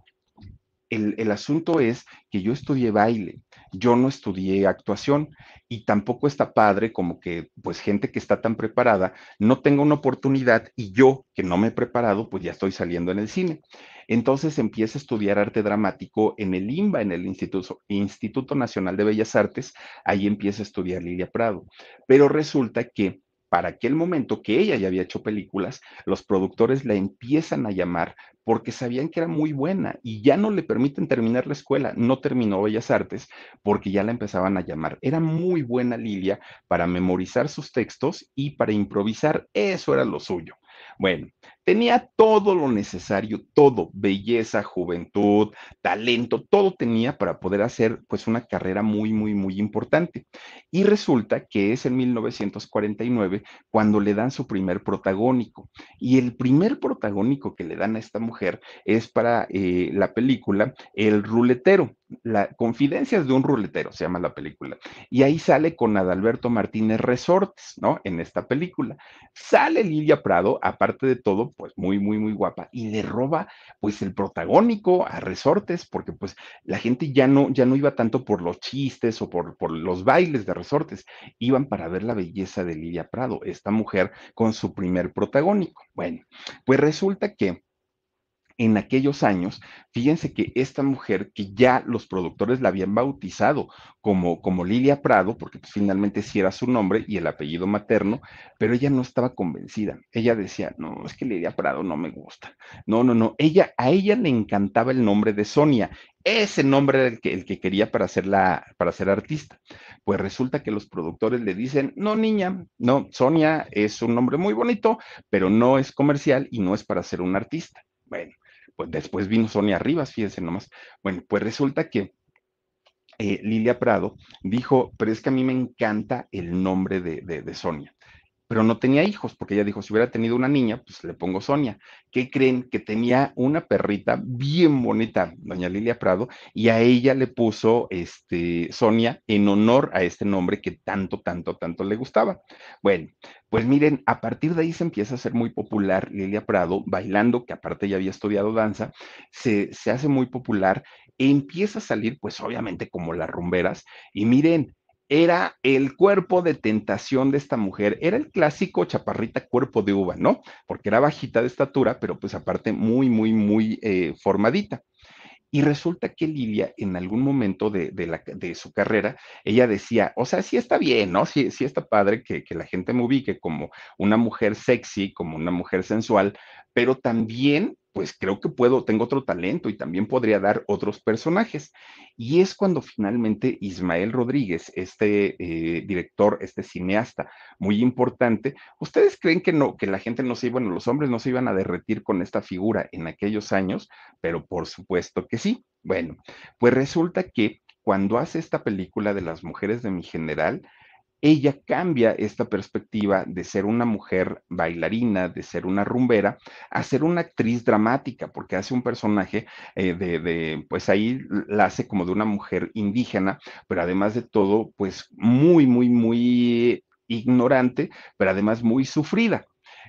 el, el, asunto es que yo estudié baile, yo no estudié actuación y tampoco está padre como que pues gente que está tan preparada no tenga una oportunidad y yo que no me he preparado pues ya estoy saliendo en el cine. Entonces empieza a estudiar arte dramático en el IMBA, en el Instituto, Instituto Nacional de Bellas Artes, ahí empieza a estudiar Lilia Prado. Pero resulta que para aquel momento que ella ya había hecho películas, los productores la empiezan a llamar porque sabían que era muy buena y ya no le permiten terminar la escuela. No terminó Bellas Artes porque ya la empezaban a llamar. Era muy buena Lilia para memorizar sus textos y para improvisar. Eso era lo suyo. Bueno, tenía todo lo necesario, todo, belleza, juventud, talento, todo tenía para poder hacer pues una carrera muy, muy, muy importante. Y resulta que es en 1949 cuando le dan su primer protagónico. Y el primer protagónico que le dan a esta mujer es para eh, la película El ruletero, la Confidencias de un ruletero, se llama la película. Y ahí sale con Adalberto Martínez Resortes, ¿no? En esta película. Sale Lilia Prado, aparte de todo, pues muy, muy, muy guapa, y le roba pues el protagónico a Resortes, porque pues la gente ya no, ya no iba tanto por los chistes o por, por los bailes de Resortes, iban para ver la belleza de Lilia Prado, esta mujer con su primer protagónico. Bueno, pues resulta que en aquellos años, fíjense que esta mujer que ya los productores la habían bautizado como, como Lilia Prado, porque pues, finalmente sí era su nombre y el apellido materno, pero ella no estaba convencida. Ella decía, no, es que Lilia Prado no me gusta. No, no, no. Ella, a ella le encantaba el nombre de Sonia. Ese nombre era el que, el que quería para ser, la, para ser artista. Pues resulta que los productores le dicen, no, niña, no, Sonia es un nombre muy bonito, pero no es comercial y no es para ser un artista. Bueno, pues después vino Sonia Rivas, fíjense nomás. Bueno, pues resulta que eh, Lilia Prado dijo, pero es que a mí me encanta el nombre de, de, de Sonia pero no tenía hijos, porque ella dijo, si hubiera tenido una niña, pues le pongo Sonia. ¿Qué creen? Que tenía una perrita bien bonita, doña Lilia Prado, y a ella le puso este, Sonia en honor a este nombre que tanto, tanto, tanto le gustaba. Bueno, pues miren, a partir de ahí se empieza a ser muy popular Lilia Prado, bailando, que aparte ya había estudiado danza, se, se hace muy popular, e empieza a salir, pues obviamente como las rumberas, y miren, era el cuerpo de tentación de esta mujer, era el clásico chaparrita cuerpo de uva, ¿no? Porque era bajita de estatura, pero pues aparte muy, muy, muy eh, formadita. Y resulta que Lilia, en algún momento de, de, su carrera, ella decía, o sea, sí está bien, ¿no? Sí, sí está padre que, que la gente me ubique como una mujer sexy, como una mujer sensual, pero también pues creo que puedo, tengo otro talento y también podría dar otros personajes. Y es cuando finalmente Ismael Rodríguez, este eh, director, este cineasta muy importante, ¿ustedes creen que no, que la gente no se, bueno, los hombres no se iban a derretir con esta figura en aquellos años? Pero por supuesto que sí. Bueno, pues resulta que cuando hace esta película de las mujeres de mi general, ella cambia esta perspectiva de ser una mujer bailarina, de ser una rumbera, a ser una actriz dramática, porque hace un personaje eh, de, de, pues ahí la hace como de una mujer indígena, pero además de todo, pues muy, muy, muy ignorante, pero además muy sufrida.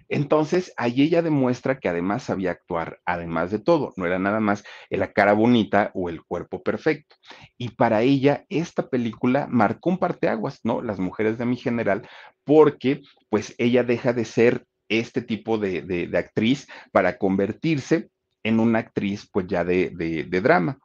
Entonces, ahí ella demuestra que además sabía actuar, además de todo, no era nada más la cara bonita o el cuerpo perfecto. Y para ella, esta película marcó un parteaguas, ¿no? Las mujeres de mi general, porque pues ella deja de ser este tipo de, de, de actriz para convertirse en una actriz pues ya de, de, de, drama.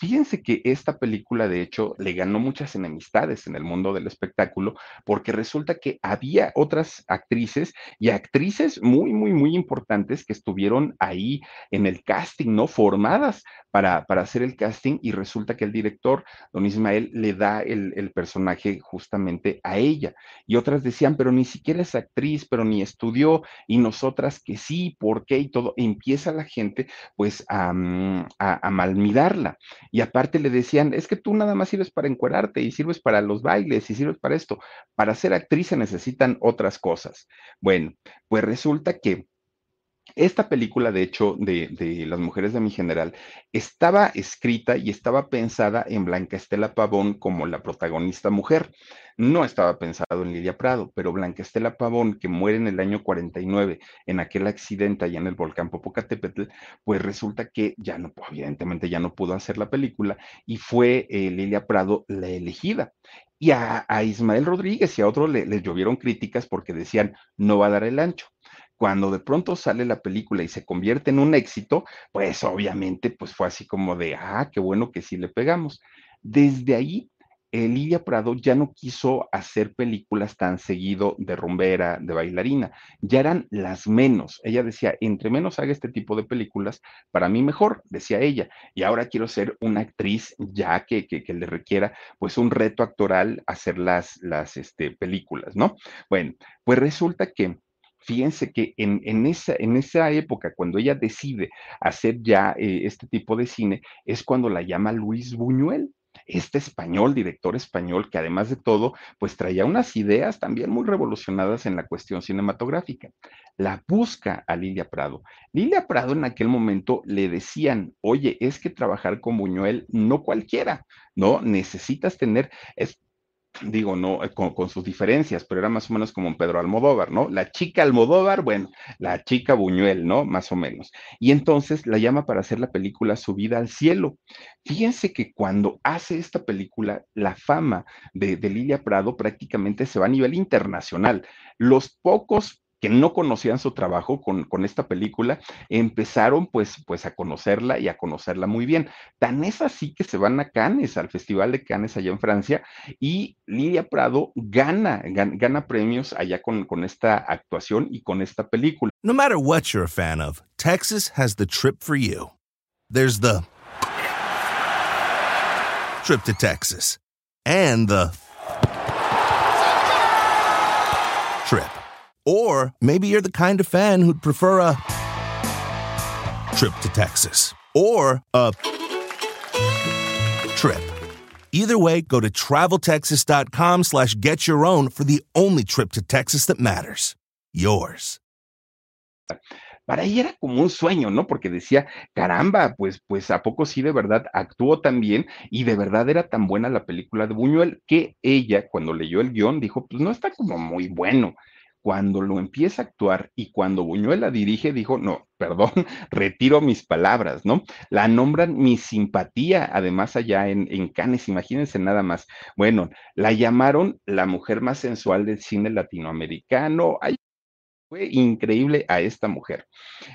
Fíjense que esta película de hecho le ganó muchas enemistades en el mundo del espectáculo porque resulta que había otras actrices y actrices muy, muy, muy importantes que estuvieron ahí en el casting, ¿no? Formadas para, para hacer el casting y resulta que el director, don Ismael, le da el, el personaje justamente a ella. Y otras decían, pero ni siquiera es actriz, pero ni estudió y nosotras que sí, ¿por qué? Y todo. empieza la gente pues a, mm, a, a malmirarla. Y aparte le decían, es que tú nada más sirves para encuerarte y sirves para los bailes y sirves para esto. Para ser actriz se necesitan otras cosas. Bueno, pues resulta que esta película, de hecho, de, Las mujeres de mi general, estaba escrita y estaba pensada en Blanca Estela Pavón como la protagonista mujer. No estaba pensado en Lidia Prado, pero Blanca Estela Pavón, que muere en el año 49 en aquel accidente allá en el volcán Popocatépetl, pues resulta que ya no, evidentemente ya no pudo hacer la película y fue eh, Lilia Prado la elegida. Y a, a Ismael Rodríguez y a otros le, les llovieron críticas porque decían, no va a dar el ancho cuando de pronto sale la película y se convierte en un éxito, pues obviamente pues fue así como de, ah, qué bueno que sí le pegamos. Desde ahí, Lidia Prado ya no quiso hacer películas tan seguido de rumbera, de bailarina, ya eran las menos. Ella decía, entre menos haga este tipo de películas, para mí mejor, decía ella, y ahora quiero ser una actriz ya que, que, que le requiera pues un reto actoral hacer las, las este, películas, ¿no? Bueno, pues resulta que fíjense que en, en, esa, en esa época, cuando ella decide hacer ya eh, este tipo de cine, es cuando la llama Luis Buñuel este español, director español, que además de todo, pues traía unas ideas también muy revolucionadas en la cuestión cinematográfica. La busca a Lilia Prado. Lilia Prado en aquel momento le decían, oye, es que trabajar con Buñuel no cualquiera, ¿no? Necesitas tener, digo, no, eh, con, con, sus diferencias, pero era más o menos como Pedro Almodóvar, ¿no? La chica Almodóvar, bueno, la chica Buñuel, ¿no? Más o menos. Y entonces la llama para hacer la película Subida al Cielo. Fíjense que cuando hace esta película, la fama de, de Lilia Prado prácticamente se va a nivel internacional. Los pocos que no conocían su trabajo con, con, esta película, empezaron pues, pues a conocerla y a conocerla muy bien. Tan es así que se van a Cannes, al Festival de Cannes allá en Francia, y Lidia Prado gana, gana, premios allá con, con esta actuación y con esta película. No matter what you're a fan of, Texas has the trip for you. There's the trip to Texas and the trip. Or maybe you're the kind of fan who'd prefer a trip to Texas or a trip. Either way, go to traveltexas.com slash get your own for the only trip to Texas that matters. Yours. Para ella era como un sueño, ¿no? Porque decía, caramba, pues, pues a poco sí de verdad actuó tan bien y de verdad era tan buena la película de Buñuel que ella, cuando leyó el guion, dijo, pues no está como muy bueno cuando lo empieza a actuar y cuando Buñuel la dirige, dijo, no, perdón, retiro mis palabras, ¿no? La nombran mi simpatía, además allá en, en Cannes, imagínense nada más. Bueno, la llamaron la mujer más sensual del cine latinoamericano. Fue increíble a esta mujer.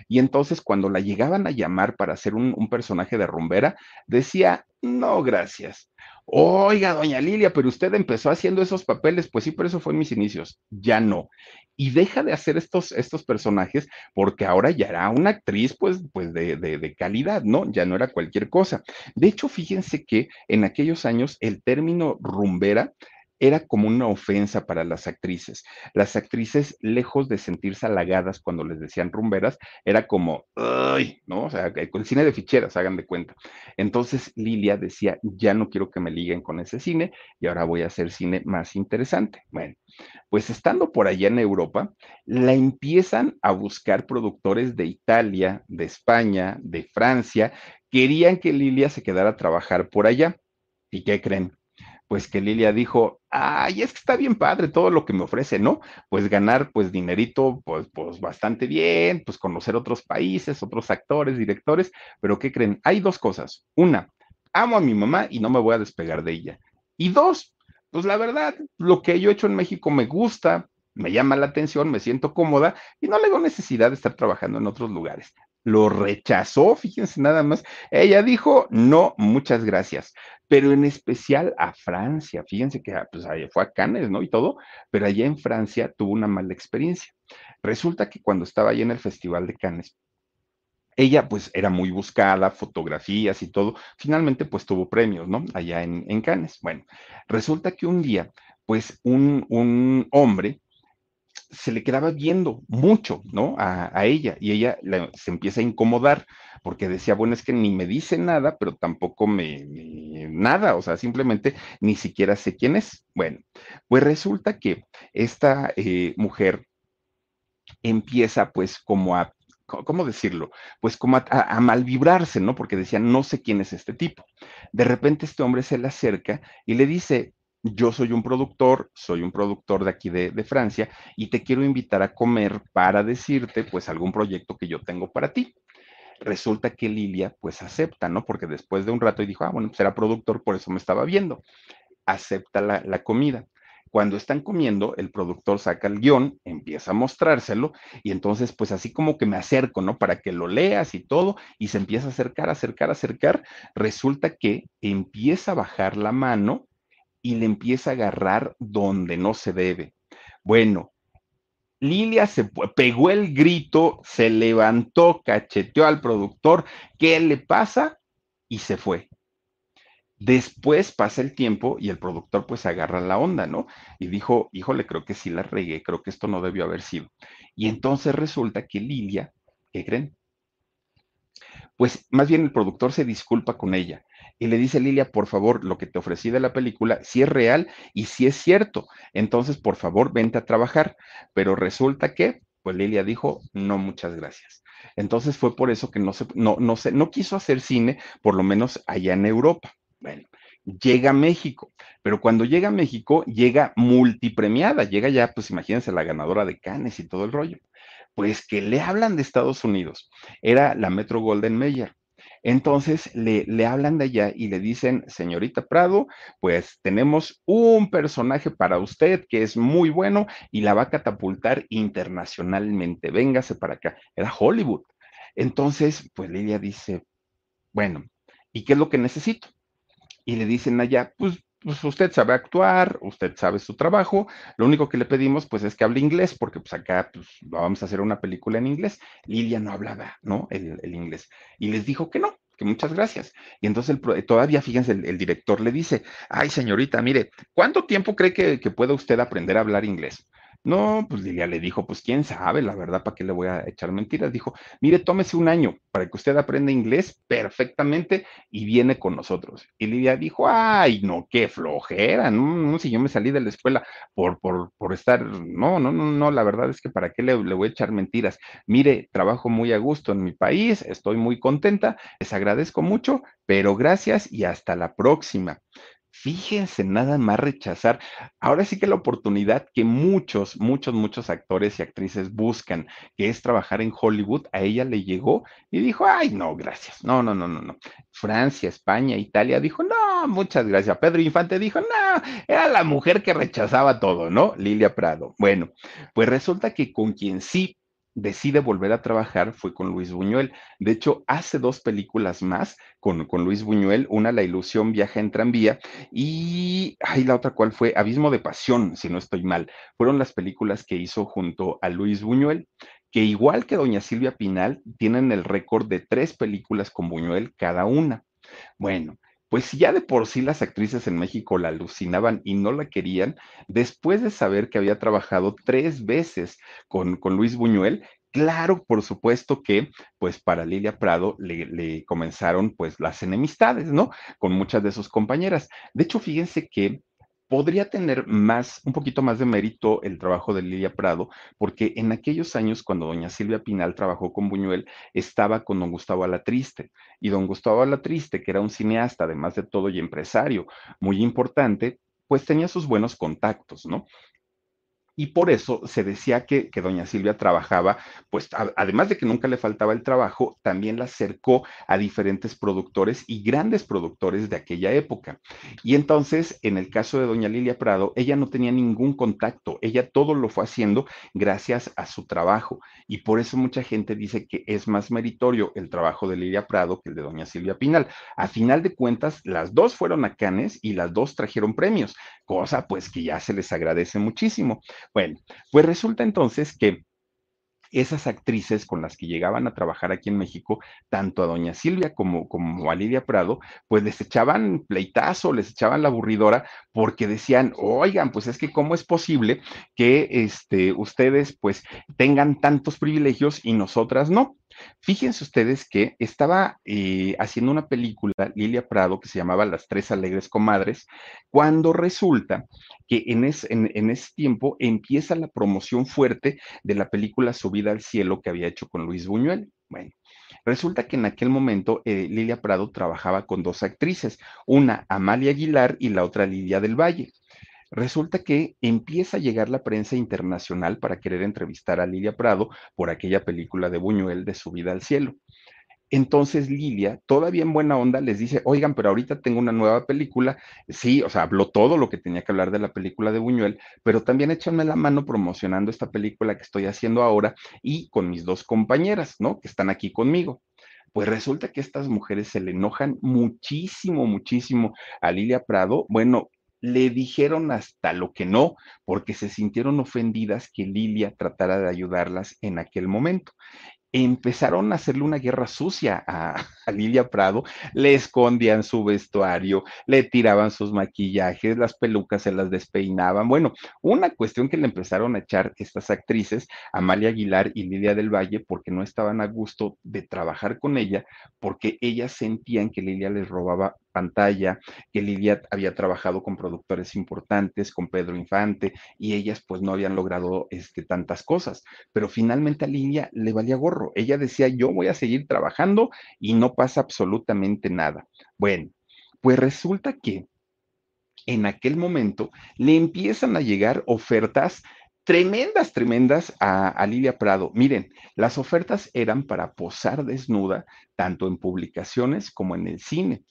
Y entonces cuando la llegaban a llamar para hacer un, un personaje de rumbera, decía, no, gracias Oiga, doña Lilia, pero usted empezó haciendo esos papeles, pues sí, pero eso fue en mis inicios, ya no. Y deja de hacer estos, estos personajes porque ahora ya era una actriz, pues, pues de, de, de calidad, ¿no? Ya no era cualquier cosa. De hecho, fíjense que en aquellos años el término rumbera era como una ofensa para las actrices. Las actrices, lejos de sentirse halagadas cuando les decían rumberas, era como, ¡ay! ¿no? O sea, el cine de ficheras, hagan de cuenta. Entonces Lilia decía, ya no quiero que me liguen con ese cine y ahora voy a hacer cine más interesante. Bueno, pues estando por allá en Europa, la empiezan a buscar productores de Italia, de España, de Francia, querían que Lilia se quedara a trabajar por allá. ¿Y qué creen? Pues que Lilia dijo, ay, es que está bien padre todo lo que me ofrece, ¿no? Pues ganar, pues dinerito, pues, pues bastante bien, pues conocer otros países, otros actores, directores, pero ¿qué creen? Hay dos cosas. Una, amo a mi mamá y no me voy a despegar de ella. Y dos, pues la verdad, lo que yo he hecho en México me gusta, me llama la atención, me siento cómoda y no le doy necesidad de estar trabajando en otros lugares lo rechazó, fíjense nada más. Ella dijo, no, muchas gracias, pero en especial a Francia. Fíjense que ah, pues, fue a Cannes, ¿no? Y todo, pero allá en Francia tuvo una mala experiencia. Resulta que cuando estaba allá en el Festival de Cannes, ella pues era muy buscada, fotografías y todo. Finalmente pues tuvo premios, ¿no? Allá en, en Cannes. Bueno, resulta que un día pues un, un hombre se le quedaba viendo mucho, ¿no? A, ella y ella se empieza a incomodar porque decía, bueno, es que ni me dice nada, pero tampoco me, nada, o sea, simplemente ni siquiera sé quién es. Bueno, pues resulta que esta eh, mujer empieza pues como a ¿cómo decirlo? Pues como a, a, mal vibrarse, ¿no? Porque decía, no sé quién es este tipo. De repente este hombre se le acerca y le dice, yo soy un productor, soy un productor de aquí de, de, Francia y te quiero invitar a comer para decirte pues algún proyecto que yo tengo para ti. Resulta que Lilia pues acepta, ¿no? Porque después de un rato y dijo, ah, bueno, pues era productor, por eso me estaba viendo. Acepta la, la comida. Cuando están comiendo, el productor saca el guion, empieza a mostrárselo y entonces pues así como que me acerco, ¿no? Para que lo leas y todo y se empieza a acercar, acercar, acercar. Resulta que empieza a bajar la mano y le empieza a agarrar donde no se debe. Bueno, Lilia se pegó el grito, se levantó, cacheteó al productor, ¿qué le pasa? Y se fue. Después pasa el tiempo y el productor pues agarra la onda, ¿no? Y dijo, híjole, creo que sí la regué, creo que esto no debió haber sido. Y entonces resulta que Lilia, ¿qué creen? Pues más bien el productor se disculpa con ella y le dice Lilia, por favor, lo que te ofrecí de la película, si es real y si es cierto, entonces por favor vente a trabajar. Pero resulta que, pues Lilia dijo, no, muchas gracias. Entonces fue por eso que no se, no, no se, no quiso hacer cine, por lo menos allá en Europa. Bueno, llega a México, pero cuando llega a México, llega multipremiada, llega ya, pues imagínense, la ganadora de Cannes y todo el rollo. Pues que le hablan de Estados Unidos, era la Metro Golden Mayer entonces le, le, hablan de allá y le dicen, señorita Prado, pues tenemos un personaje para usted que es muy bueno y la va a catapultar internacionalmente. Véngase para acá. Era Hollywood. Entonces, pues Lilia dice, bueno, ¿y qué es lo que necesito? Y le dicen allá, pues pues usted sabe actuar, usted sabe su trabajo, lo único que le pedimos pues es que hable inglés, porque pues acá pues vamos a hacer una película en inglés. Lilia no hablaba, ¿no? El, el inglés. Y les dijo que no, que muchas gracias. Y entonces el, todavía, fíjense, el, el, director le dice, ay señorita, mire, ¿cuánto tiempo cree que, que puede usted aprender a hablar inglés? No, pues Lilia le dijo, pues quién sabe, la verdad, ¿para qué le voy a echar mentiras? Dijo, mire, tómese un año para que usted aprenda inglés perfectamente y viene con nosotros. Y Lilia dijo, ay, no, qué flojera, no, no si yo me salí de la escuela por, por, por estar, no, no, no, no, la verdad es que para qué le, le voy a echar mentiras. Mire, trabajo muy a gusto en mi país, estoy muy contenta, les agradezco mucho, pero gracias y hasta la próxima. Fíjense nada más rechazar. Ahora sí que la oportunidad que muchos, muchos, muchos actores y actrices buscan, que es trabajar en Hollywood, a ella le llegó y dijo, ay, no, gracias. No, no, no, no, no. Francia, España, Italia dijo, no, muchas gracias. Pedro Infante dijo, no, era la mujer que rechazaba todo, ¿no? Lilia Prado. Bueno, pues resulta que con quien sí decide volver a trabajar fue con Luis Buñuel. De hecho, hace dos películas más con, con Luis Buñuel, una La ilusión viaja en tranvía y ay, la otra cuál fue Abismo de Pasión, si no estoy mal. Fueron las películas que hizo junto a Luis Buñuel que igual que doña Silvia Pinal, tienen el récord de tres películas con Buñuel cada una. Bueno, pues ya de por sí las actrices en México la alucinaban y no la querían, después de saber que había trabajado tres veces con, con Luis Buñuel, claro, por supuesto que pues para Lilia Prado le, le, comenzaron pues las enemistades, ¿no? Con muchas de sus compañeras. De hecho, fíjense que podría tener más, un poquito más de mérito el trabajo de Lilia Prado, porque en aquellos años, cuando doña Silvia Pinal trabajó con Buñuel, estaba con don Gustavo Alatriste. Y don Gustavo Alatriste, que era un cineasta, además de todo, y empresario muy importante, pues tenía sus buenos contactos, ¿no? Y por eso se decía que, que doña Silvia trabajaba, pues además de que nunca le faltaba el trabajo, también la acercó a diferentes productores y grandes productores de aquella época. Y entonces, en el caso de doña Lilia Prado, ella no tenía ningún contacto, ella todo lo fue haciendo gracias a su trabajo. Y por eso mucha gente dice que es más meritorio el trabajo de Lilia Prado que el de doña Silvia Pinal. A final de cuentas, las dos fueron a Canes y las dos trajeron premios, cosa pues que ya se les agradece muchísimo. Bueno, pues resulta entonces que esas actrices con las que llegaban a trabajar aquí en México, tanto a doña Silvia como, como a Lidia Prado, pues les echaban pleitazo, les echaban la aburridora, porque decían, oigan, pues es que cómo es posible que este, ustedes pues tengan tantos privilegios y nosotras no. Fíjense ustedes que estaba eh, haciendo una película, Lilia Prado, que se llamaba Las Tres Alegres Comadres, cuando resulta que en, en, ese tiempo empieza la promoción fuerte de la película Subida al Cielo que había hecho con Luis Buñuel. Bueno, resulta que en aquel momento eh, Lilia Prado trabajaba con dos actrices, una Amalia Aguilar y la otra Lidia del Valle. Resulta que empieza a llegar la prensa internacional para querer entrevistar a Lilia Prado por aquella película de Buñuel de Su vida al cielo. Entonces Lilia, todavía en buena onda, les dice, oigan, pero ahorita tengo una nueva película. Sí, o sea, habló todo lo que tenía que hablar de la película de Buñuel, pero también échanme la mano promocionando esta película que estoy haciendo ahora y con mis dos compañeras, ¿no? Que están aquí conmigo. Pues resulta que estas mujeres se le enojan muchísimo, muchísimo a Lilia Prado. Bueno, le dijeron hasta lo que no, porque se sintieron ofendidas que Lilia tratara de ayudarlas en aquel momento empezaron a hacerle una guerra sucia a, Lilia Prado, le escondían su vestuario, le tiraban sus maquillajes, las pelucas se las despeinaban. Bueno, una cuestión que le empezaron a echar estas actrices, Amalia Aguilar y Lilia del Valle, porque no estaban a gusto de trabajar con ella, porque ellas sentían que Lilia les robaba pantalla, que Lilia había trabajado con productores importantes, con Pedro Infante, y ellas pues no habían logrado este, tantas cosas. Pero finalmente a Lilia le valía gorro. Ella decía, yo voy a seguir trabajando y no pasa absolutamente nada. Bueno, pues resulta que en aquel momento le empiezan a llegar ofertas tremendas, tremendas a, a, Lilia Prado. Miren, las ofertas eran para posar desnuda, tanto en publicaciones como en el cine.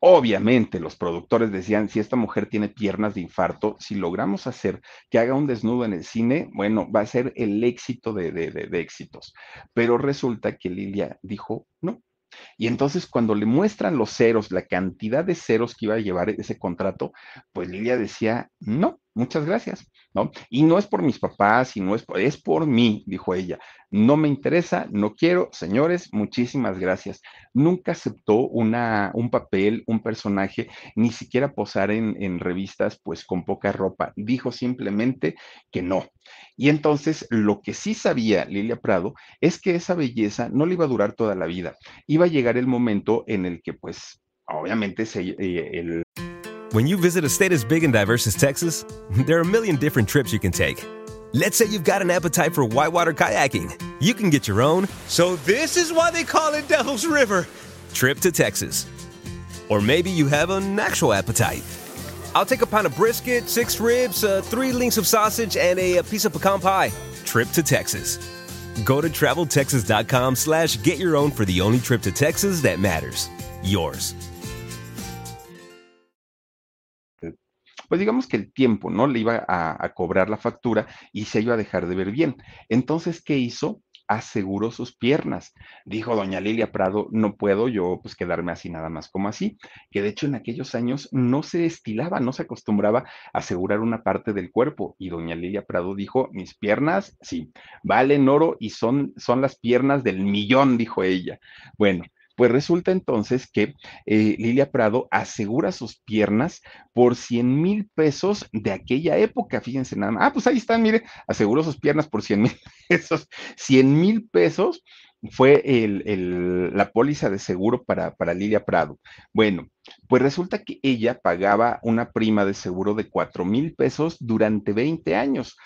Obviamente los productores decían, si esta mujer tiene piernas de infarto, si logramos hacer que haga un desnudo en el cine, bueno, va a ser el éxito de, de, de, de éxitos. Pero resulta que Lilia dijo, no, y entonces cuando le muestran los ceros, la cantidad de ceros que iba a llevar ese contrato, pues Lilia decía, no, muchas gracias, ¿no? Y no es por mis papás, y no es por, es por mí, dijo ella. No me interesa, no quiero, señores, muchísimas gracias. Nunca aceptó una, un papel, un personaje, ni siquiera posar en revistas, pues con poca ropa. Dijo simplemente que no. Y entonces lo que sí sabía Lilia Prado es que esa belleza no le iba a durar toda la vida. Iba a llegar el momento en el que, pues, obviamente eh, el When you visit a state as big and diverse as Texas, there are a million different trips you can take. Let's say you've got an appetite for whitewater kayaking. You can get your own, so this is why they call it Devil's River, trip to Texas. Or maybe you have an actual appetite. I'll take a pound of brisket, six ribs, uh, three links of sausage, and a, a piece of pecan pie. Trip to Texas. Go to traveltexas.com slash get your own for the only trip to Texas that matters. Yours. pues digamos que el tiempo, ¿no? Le iba a, a, cobrar la factura y se iba a dejar de ver bien. Entonces, ¿qué hizo? Aseguró sus piernas. Dijo doña Lilia Prado, no puedo yo pues quedarme así nada más como así, que de hecho en aquellos años no se estilaba, no se acostumbraba a asegurar una parte del cuerpo. Y doña Lilia Prado dijo, mis piernas, sí, valen oro y son, son las piernas del millón, dijo ella. Bueno, pues resulta entonces que eh, Lilia Prado asegura sus piernas por 100 mil pesos de aquella época, fíjense nada más. Ah, pues ahí están, mire, aseguró sus piernas por 100 mil pesos. 100 mil pesos fue la póliza de seguro para, para Lilia Prado. Bueno, pues resulta que ella pagaba una prima de seguro de 4 mil pesos durante 20 años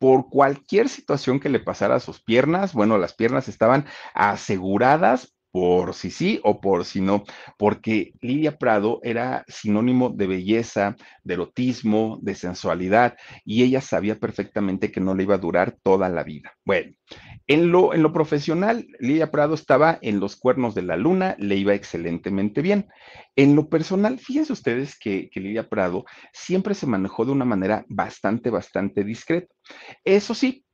por cualquier situación que le pasara a sus piernas, bueno, las piernas estaban aseguradas por si sí o por si no, porque Lilia Prado era sinónimo de belleza, de erotismo, de sensualidad, y ella sabía perfectamente que no le iba a durar toda la vida. Bueno, en lo, en lo profesional, Lilia Prado estaba en los cuernos de la luna, le iba excelentemente bien. En lo personal, fíjense ustedes que, que Lilia Prado siempre se manejó de una manera bastante, bastante discreta. Eso sí,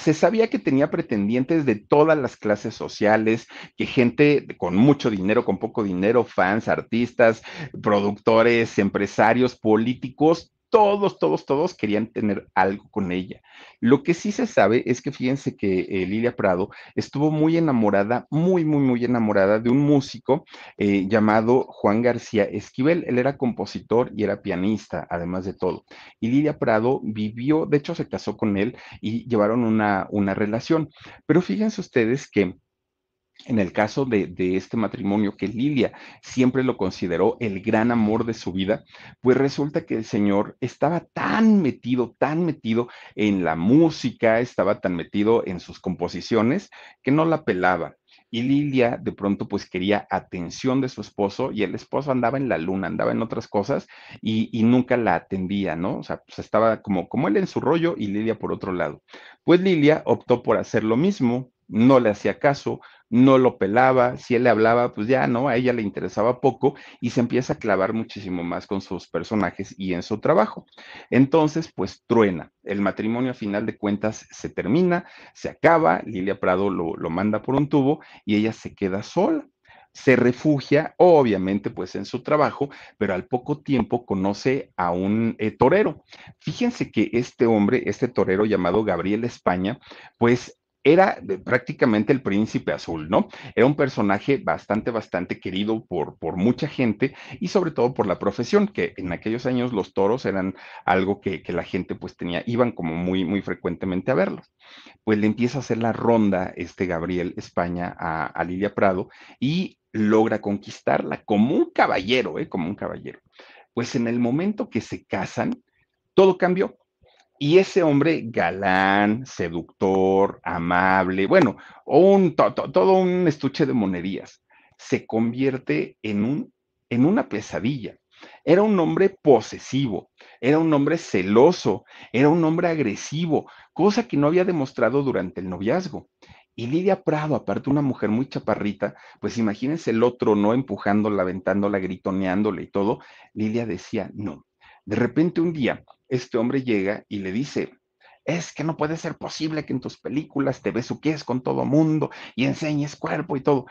se sabía que tenía pretendientes de todas las clases sociales, que gente con mucho dinero, con poco dinero, fans, artistas, productores, empresarios, políticos, todos, todos, todos querían tener algo con ella. Lo que sí se sabe es que fíjense que eh, Lilia Prado estuvo muy enamorada, muy, muy, muy enamorada de un músico eh, llamado Juan García Esquivel. Él era compositor y era pianista, además de todo. Y Lilia Prado vivió, de hecho se casó con él y llevaron una, una relación. Pero fíjense ustedes que en el caso de, este matrimonio, que Lilia siempre lo consideró el gran amor de su vida, pues resulta que el señor estaba tan metido, tan metido en la música, estaba tan metido en sus composiciones, que no la pelaba. Y Lilia de pronto pues quería atención de su esposo y el esposo andaba en la luna, andaba en otras cosas y, nunca la atendía, ¿no? O sea, pues estaba como, como él en su rollo y Lilia por otro lado. Pues Lilia optó por hacer lo mismo, no le hacía caso, no lo pelaba, si él le hablaba, pues ya no, a ella le interesaba poco y se empieza a clavar muchísimo más con sus personajes y en su trabajo. Entonces, pues truena. El matrimonio a final de cuentas se termina, se acaba, Lilia Prado lo, manda por un tubo y ella se queda sola se refugia, obviamente, pues en su trabajo, pero al poco tiempo conoce a un eh, torero. Fíjense que este hombre, este torero llamado Gabriel España, pues era prácticamente el príncipe azul, ¿no? Era un personaje bastante, bastante querido por, por mucha gente y sobre todo por la profesión, que en aquellos años los toros eran algo que, la gente pues tenía, iban como muy, muy frecuentemente a verlos. Pues le empieza a hacer la ronda este Gabriel España a, a Lilia Prado y logra conquistarla como un caballero, ¿eh? Como un caballero. Pues en el momento que se casan, todo cambió y ese hombre galán, seductor, amable, bueno, un, todo un estuche de monerías, se convierte en, un, en una pesadilla. Era un hombre posesivo, era un hombre celoso, era un hombre agresivo, cosa que no había demostrado durante el noviazgo. Y Lidia Prado, aparte una mujer muy chaparrita, pues imagínense el otro, ¿no? Empujándola, aventándola, gritoneándole y todo. Lidia decía, no. De repente un día este hombre llega y le dice, es que no puede ser posible que en tus películas te besuques con todo mundo y enseñes cuerpo y todo.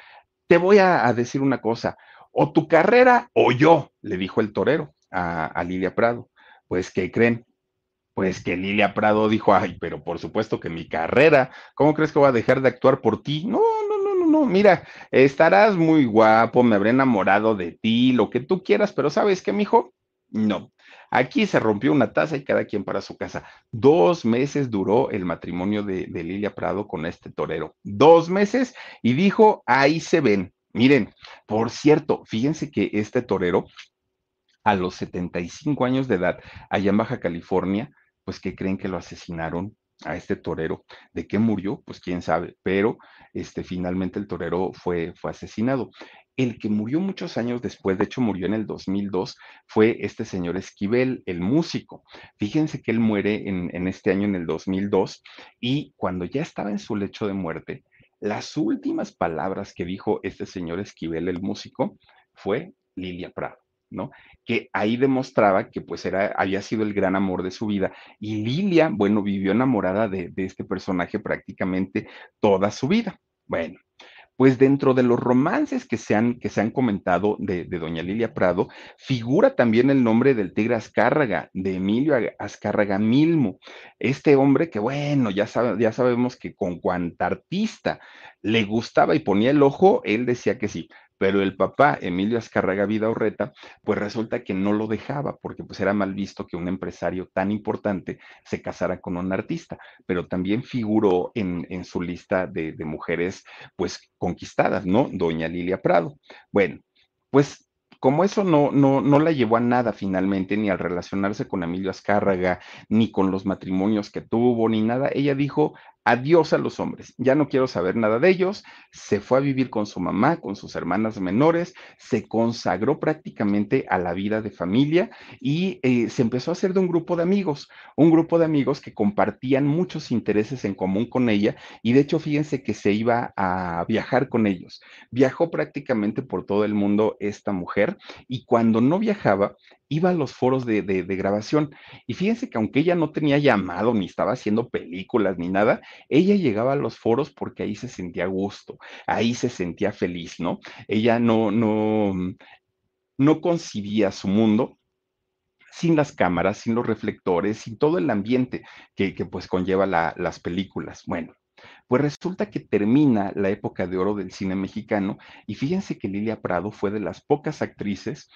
Te voy a, decir una cosa, o tu carrera o yo, le dijo el torero a, a Lilia Prado. Pues, ¿qué creen? Pues que Lilia Prado dijo, ay, pero por supuesto que mi carrera, ¿cómo crees que voy a dejar de actuar por ti? No, no, no, no, no, mira, estarás muy guapo, me habré enamorado de ti, lo que tú quieras, pero ¿sabes qué, mijo? No, Aquí se rompió una taza y cada quien para su casa. Dos meses duró el matrimonio de, Lilia Prado con este torero. Dos meses y dijo, ahí se ven. Miren, por cierto, fíjense que este torero, a los 75 años de edad, allá en Baja California, pues que creen que lo asesinaron a este torero. ¿De qué murió? Pues quién sabe, pero este, finalmente el torero fue, fue asesinado. El que murió muchos años después, de hecho murió en el 2002, fue este señor Esquivel, el músico. Fíjense que él muere en, este año, en el 2002, y cuando ya estaba en su lecho de muerte, las últimas palabras que dijo este señor Esquivel, el músico, fue Lilia Prado. ¿no? Que ahí demostraba que pues era, había sido el gran amor de su vida. Y Lilia, bueno, vivió enamorada de, de este personaje prácticamente toda su vida. Bueno, pues dentro de los romances que se han, que se han comentado de, doña Lilia Prado, figura también el nombre del tigre Azcárraga, de Emilio Azcárraga Milmo. Este hombre que, bueno, ya, ya sabemos que con cuanta artista le gustaba y ponía el ojo, él decía que sí pero el papá, Emilio Azcárraga Urreta, pues resulta que no lo dejaba, porque pues era mal visto que un empresario tan importante se casara con un artista, pero también figuró en, en su lista de, de mujeres pues conquistadas, ¿no? Doña Lilia Prado. Bueno, pues como eso no, no, no la llevó a nada finalmente, ni al relacionarse con Emilio Azcárraga, ni con los matrimonios que tuvo, ni nada, ella dijo, adiós a los hombres, ya no quiero saber nada de ellos, se fue a vivir con su mamá, con sus hermanas menores, se consagró prácticamente a la vida de familia y eh, se empezó a hacer de un grupo de amigos, un grupo de amigos que compartían muchos intereses en común con ella y de hecho fíjense que se iba a viajar con ellos. Viajó prácticamente por todo el mundo esta mujer y cuando no viajaba, iba a los foros de, grabación. Y fíjense que aunque ella no tenía llamado, ni estaba haciendo películas, ni nada, ella llegaba a los foros porque ahí se sentía gusto, ahí se sentía feliz, ¿no? Ella no, no, no concibía su mundo sin las cámaras, sin los reflectores, sin todo el ambiente que, pues conlleva las películas. Bueno, pues resulta que termina la época de oro del cine mexicano y fíjense que Lilia Prado fue de las pocas actrices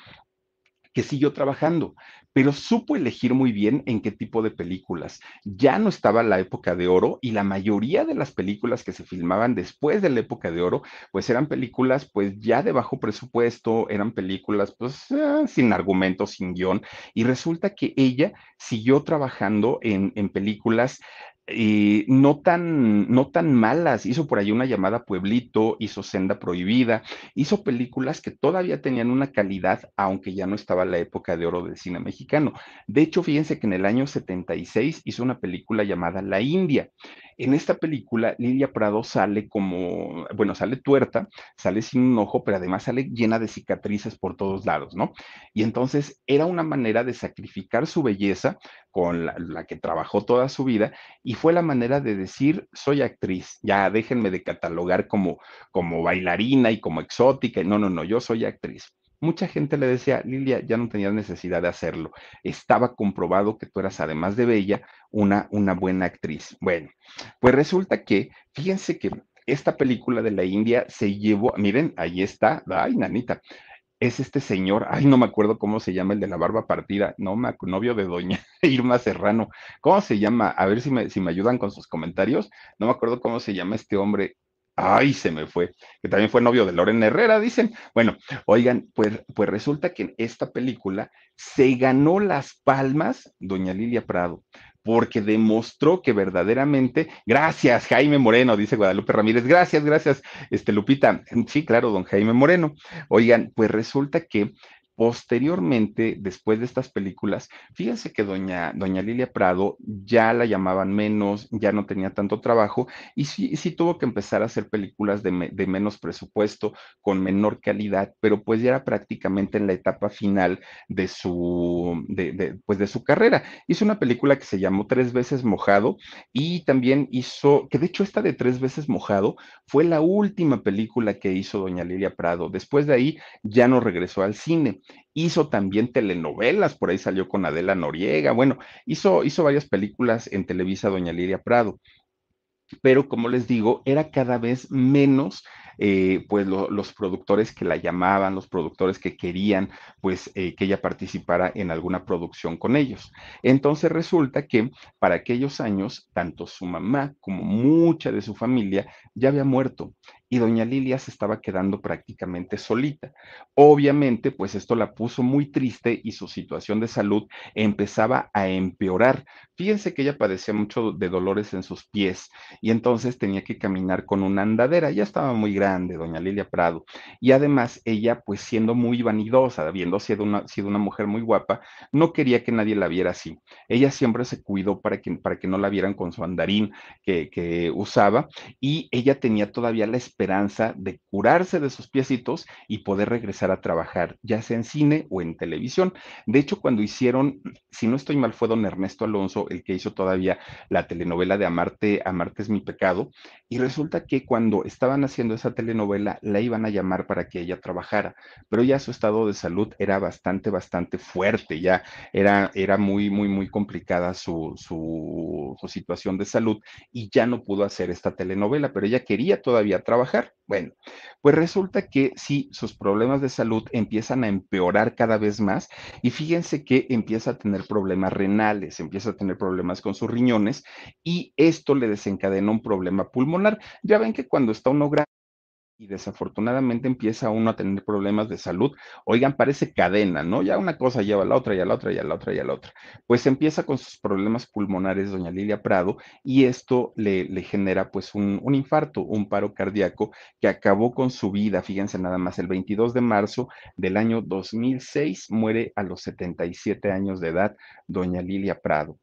que siguió trabajando, pero supo elegir muy bien en qué tipo de películas. Ya no estaba la época de oro y la mayoría de las películas que se filmaban después de la época de oro, pues eran películas pues ya de bajo presupuesto, eran películas pues eh, sin argumentos, sin guion, y resulta que ella siguió trabajando en, en películas y no tan, no tan malas. Hizo por ahí una llamada Pueblito, hizo Senda Prohibida, hizo películas que todavía tenían una calidad, aunque ya no estaba la época de oro del cine mexicano. De hecho, fíjense que en el año 76 hizo una película llamada La India. En esta película, Lilia Prado sale como, bueno, sale tuerta, sale sin un ojo, pero además sale llena de cicatrices por todos lados, ¿no? Y entonces era una manera de sacrificar su belleza con la, que trabajó toda su vida y fue la manera de decir, soy actriz, ya déjenme de catalogar como, como bailarina y como exótica, no, no, no, yo soy actriz mucha gente le decía, Lilia, ya no tenías necesidad de hacerlo. Estaba comprobado que tú eras, además de bella, una, una buena actriz. Bueno, pues resulta que, fíjense que esta película de la India se llevó, miren, ahí está, ay, nanita, es este señor, ay, no me acuerdo cómo se llama, el de la barba partida, no, novio de doña Irma Serrano, ¿cómo se llama? A ver si me, si me ayudan con sus comentarios, no me acuerdo cómo se llama este hombre, Ay, se me fue, que también fue novio de Loren Herrera, dicen. Bueno, oigan, pues, pues resulta que en esta película se ganó las palmas doña Lilia Prado, porque demostró que verdaderamente, gracias Jaime Moreno, dice Guadalupe Ramírez, gracias, gracias, este Lupita, sí, claro, don Jaime Moreno. Oigan, pues resulta que Posteriormente, después de estas películas, fíjense que doña, doña Lilia Prado ya la llamaban menos, ya no tenía tanto trabajo y sí, sí tuvo que empezar a hacer películas de, menos presupuesto, con menor calidad, pero pues ya era prácticamente en la etapa final de su, de, pues de su carrera. Hizo una película que se llamó Tres veces mojado y también hizo, que de hecho esta de Tres veces mojado fue la última película que hizo doña Lilia Prado. Después de ahí ya no regresó al cine hizo también telenovelas, por ahí salió con Adela Noriega, bueno, hizo, hizo varias películas en Televisa Doña Lidia Prado pero como les digo, era cada vez menos eh, pues los productores que la llamaban, los productores que querían pues eh, que ella participara en alguna producción con ellos. Entonces resulta que para aquellos años, tanto su mamá como mucha de su familia ya había muerto y doña Lilia se estaba quedando prácticamente solita. Obviamente, pues esto la puso muy triste y su situación de salud empezaba a empeorar. Fíjense que ella padecía mucho de dolores en sus pies y entonces tenía que caminar con una andadera. Ya estaba muy grande, doña Lilia Prado. Y además ella, pues siendo muy vanidosa, habiendo sido una, sido una mujer muy guapa, no quería que nadie la viera así. Ella siempre se cuidó para que, para que no la vieran con su andarín que, que usaba y ella tenía todavía la esperanza de curarse de sus piecitos y poder regresar a trabajar, ya sea en cine o en televisión. De hecho, cuando hicieron, si no estoy mal, fue don Ernesto Alonso el que hizo todavía la telenovela de Amarte, Amarte es mi pecado, y resulta que cuando estaban haciendo esa telenovela la iban a llamar para que ella trabajara, pero ya su estado de salud era bastante, bastante fuerte, ya era, era muy, muy, muy complicada su, su, su situación de salud y ya no pudo hacer esta telenovela, pero ella quería todavía trabajar. Bueno, pues resulta que sí, sus problemas de salud empiezan a empeorar cada vez más y fíjense que empieza a tener problemas renales, empieza a tener problemas con sus riñones y esto le desencadena un problema pulmonar. Ya ven que cuando está uno grande, y desafortunadamente empieza uno a tener problemas de salud, oigan, parece cadena, ¿no? Ya una cosa lleva a la otra y a la otra y a la otra y a la otra. Pues empieza con sus problemas pulmonares doña Lilia Prado y esto le, le genera pues un, un, infarto, un paro cardíaco que acabó con su vida, fíjense nada más, el 22 de marzo del año 2006 muere a los 77 años de edad doña Lilia Prado.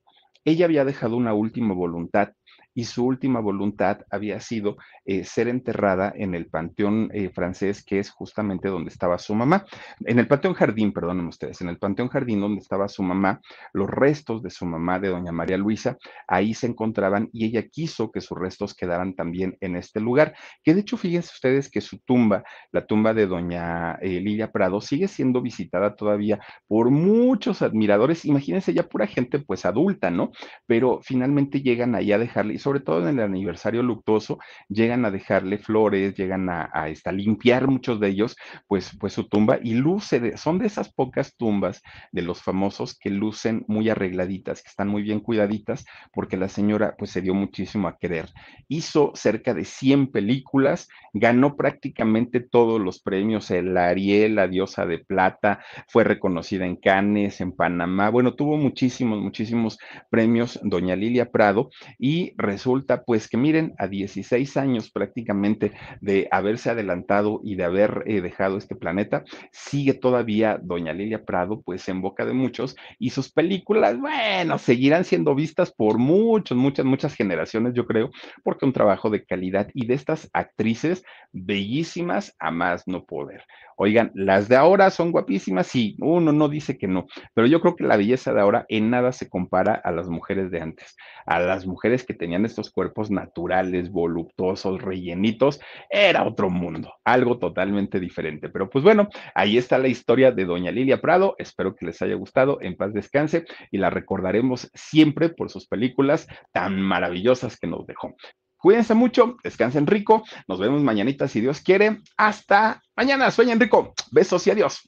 Ella había dejado una última voluntad y su última voluntad había sido eh, ser enterrada en el panteón eh, francés, que es justamente donde estaba su mamá, en el panteón jardín, perdónenme ustedes, en el panteón jardín donde estaba su mamá, los restos de su mamá, de doña María Luisa, ahí se encontraban y ella quiso que sus restos quedaran también en este lugar, que de hecho fíjense ustedes que su tumba, la tumba de doña eh, Lilia Prado, sigue siendo visitada todavía por muchos admiradores, imagínense ya pura gente pues adulta, ¿no? Pero finalmente llegan ahí a dejarle, sobre todo en el aniversario luctuoso, llegan a dejarle flores, llegan a, esta, limpiar muchos de ellos, pues, pues su tumba y luce, de, son de esas pocas tumbas de los famosos que lucen muy arregladitas, que están muy bien cuidaditas, porque la señora pues se dio muchísimo a querer. Hizo cerca de 100 películas, ganó prácticamente todos los premios, el Ariel, la diosa de plata, fue reconocida en Cannes, en Panamá, bueno, tuvo muchísimos, muchísimos premios, doña Lilia Prado, y resulta pues que miren, a 16 años prácticamente de haberse adelantado y de haber eh, dejado este planeta, sigue todavía doña Lilia Prado pues en boca de muchos y sus películas, bueno, seguirán siendo vistas por muchos, muchas, muchas generaciones, yo creo, porque un trabajo de calidad y de estas actrices bellísimas a más no poder. Oigan, las de ahora son guapísimas, sí, uno no dice que no, pero yo creo que la belleza de ahora en nada se compara a las mujeres de antes, a las mujeres que tenían estos cuerpos naturales, voluptuosos, rellenitos, era otro mundo, algo totalmente diferente. Pero pues bueno, ahí está la historia de doña Lilia Prado, espero que les haya gustado, en paz descanse y la recordaremos siempre por sus películas tan maravillosas que nos dejó. Cuídense mucho, descansen rico. Nos vemos mañanita si Dios quiere. Hasta mañana. Sueñen rico. Besos y adiós.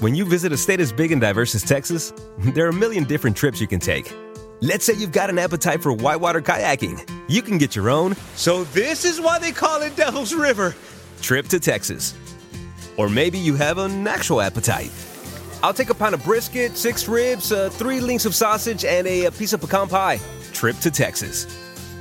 When you visit a state as big and diverse as Texas, there are a million different trips you can take. Let's say you've got an appetite for whitewater kayaking. You can get your own. So this is why they call it Devil's River. Trip to Texas. Or maybe you have an actual appetite. I'll take a pound of brisket, six ribs, uh, three links of sausage, and a, a piece of pecan pie. Trip to Texas.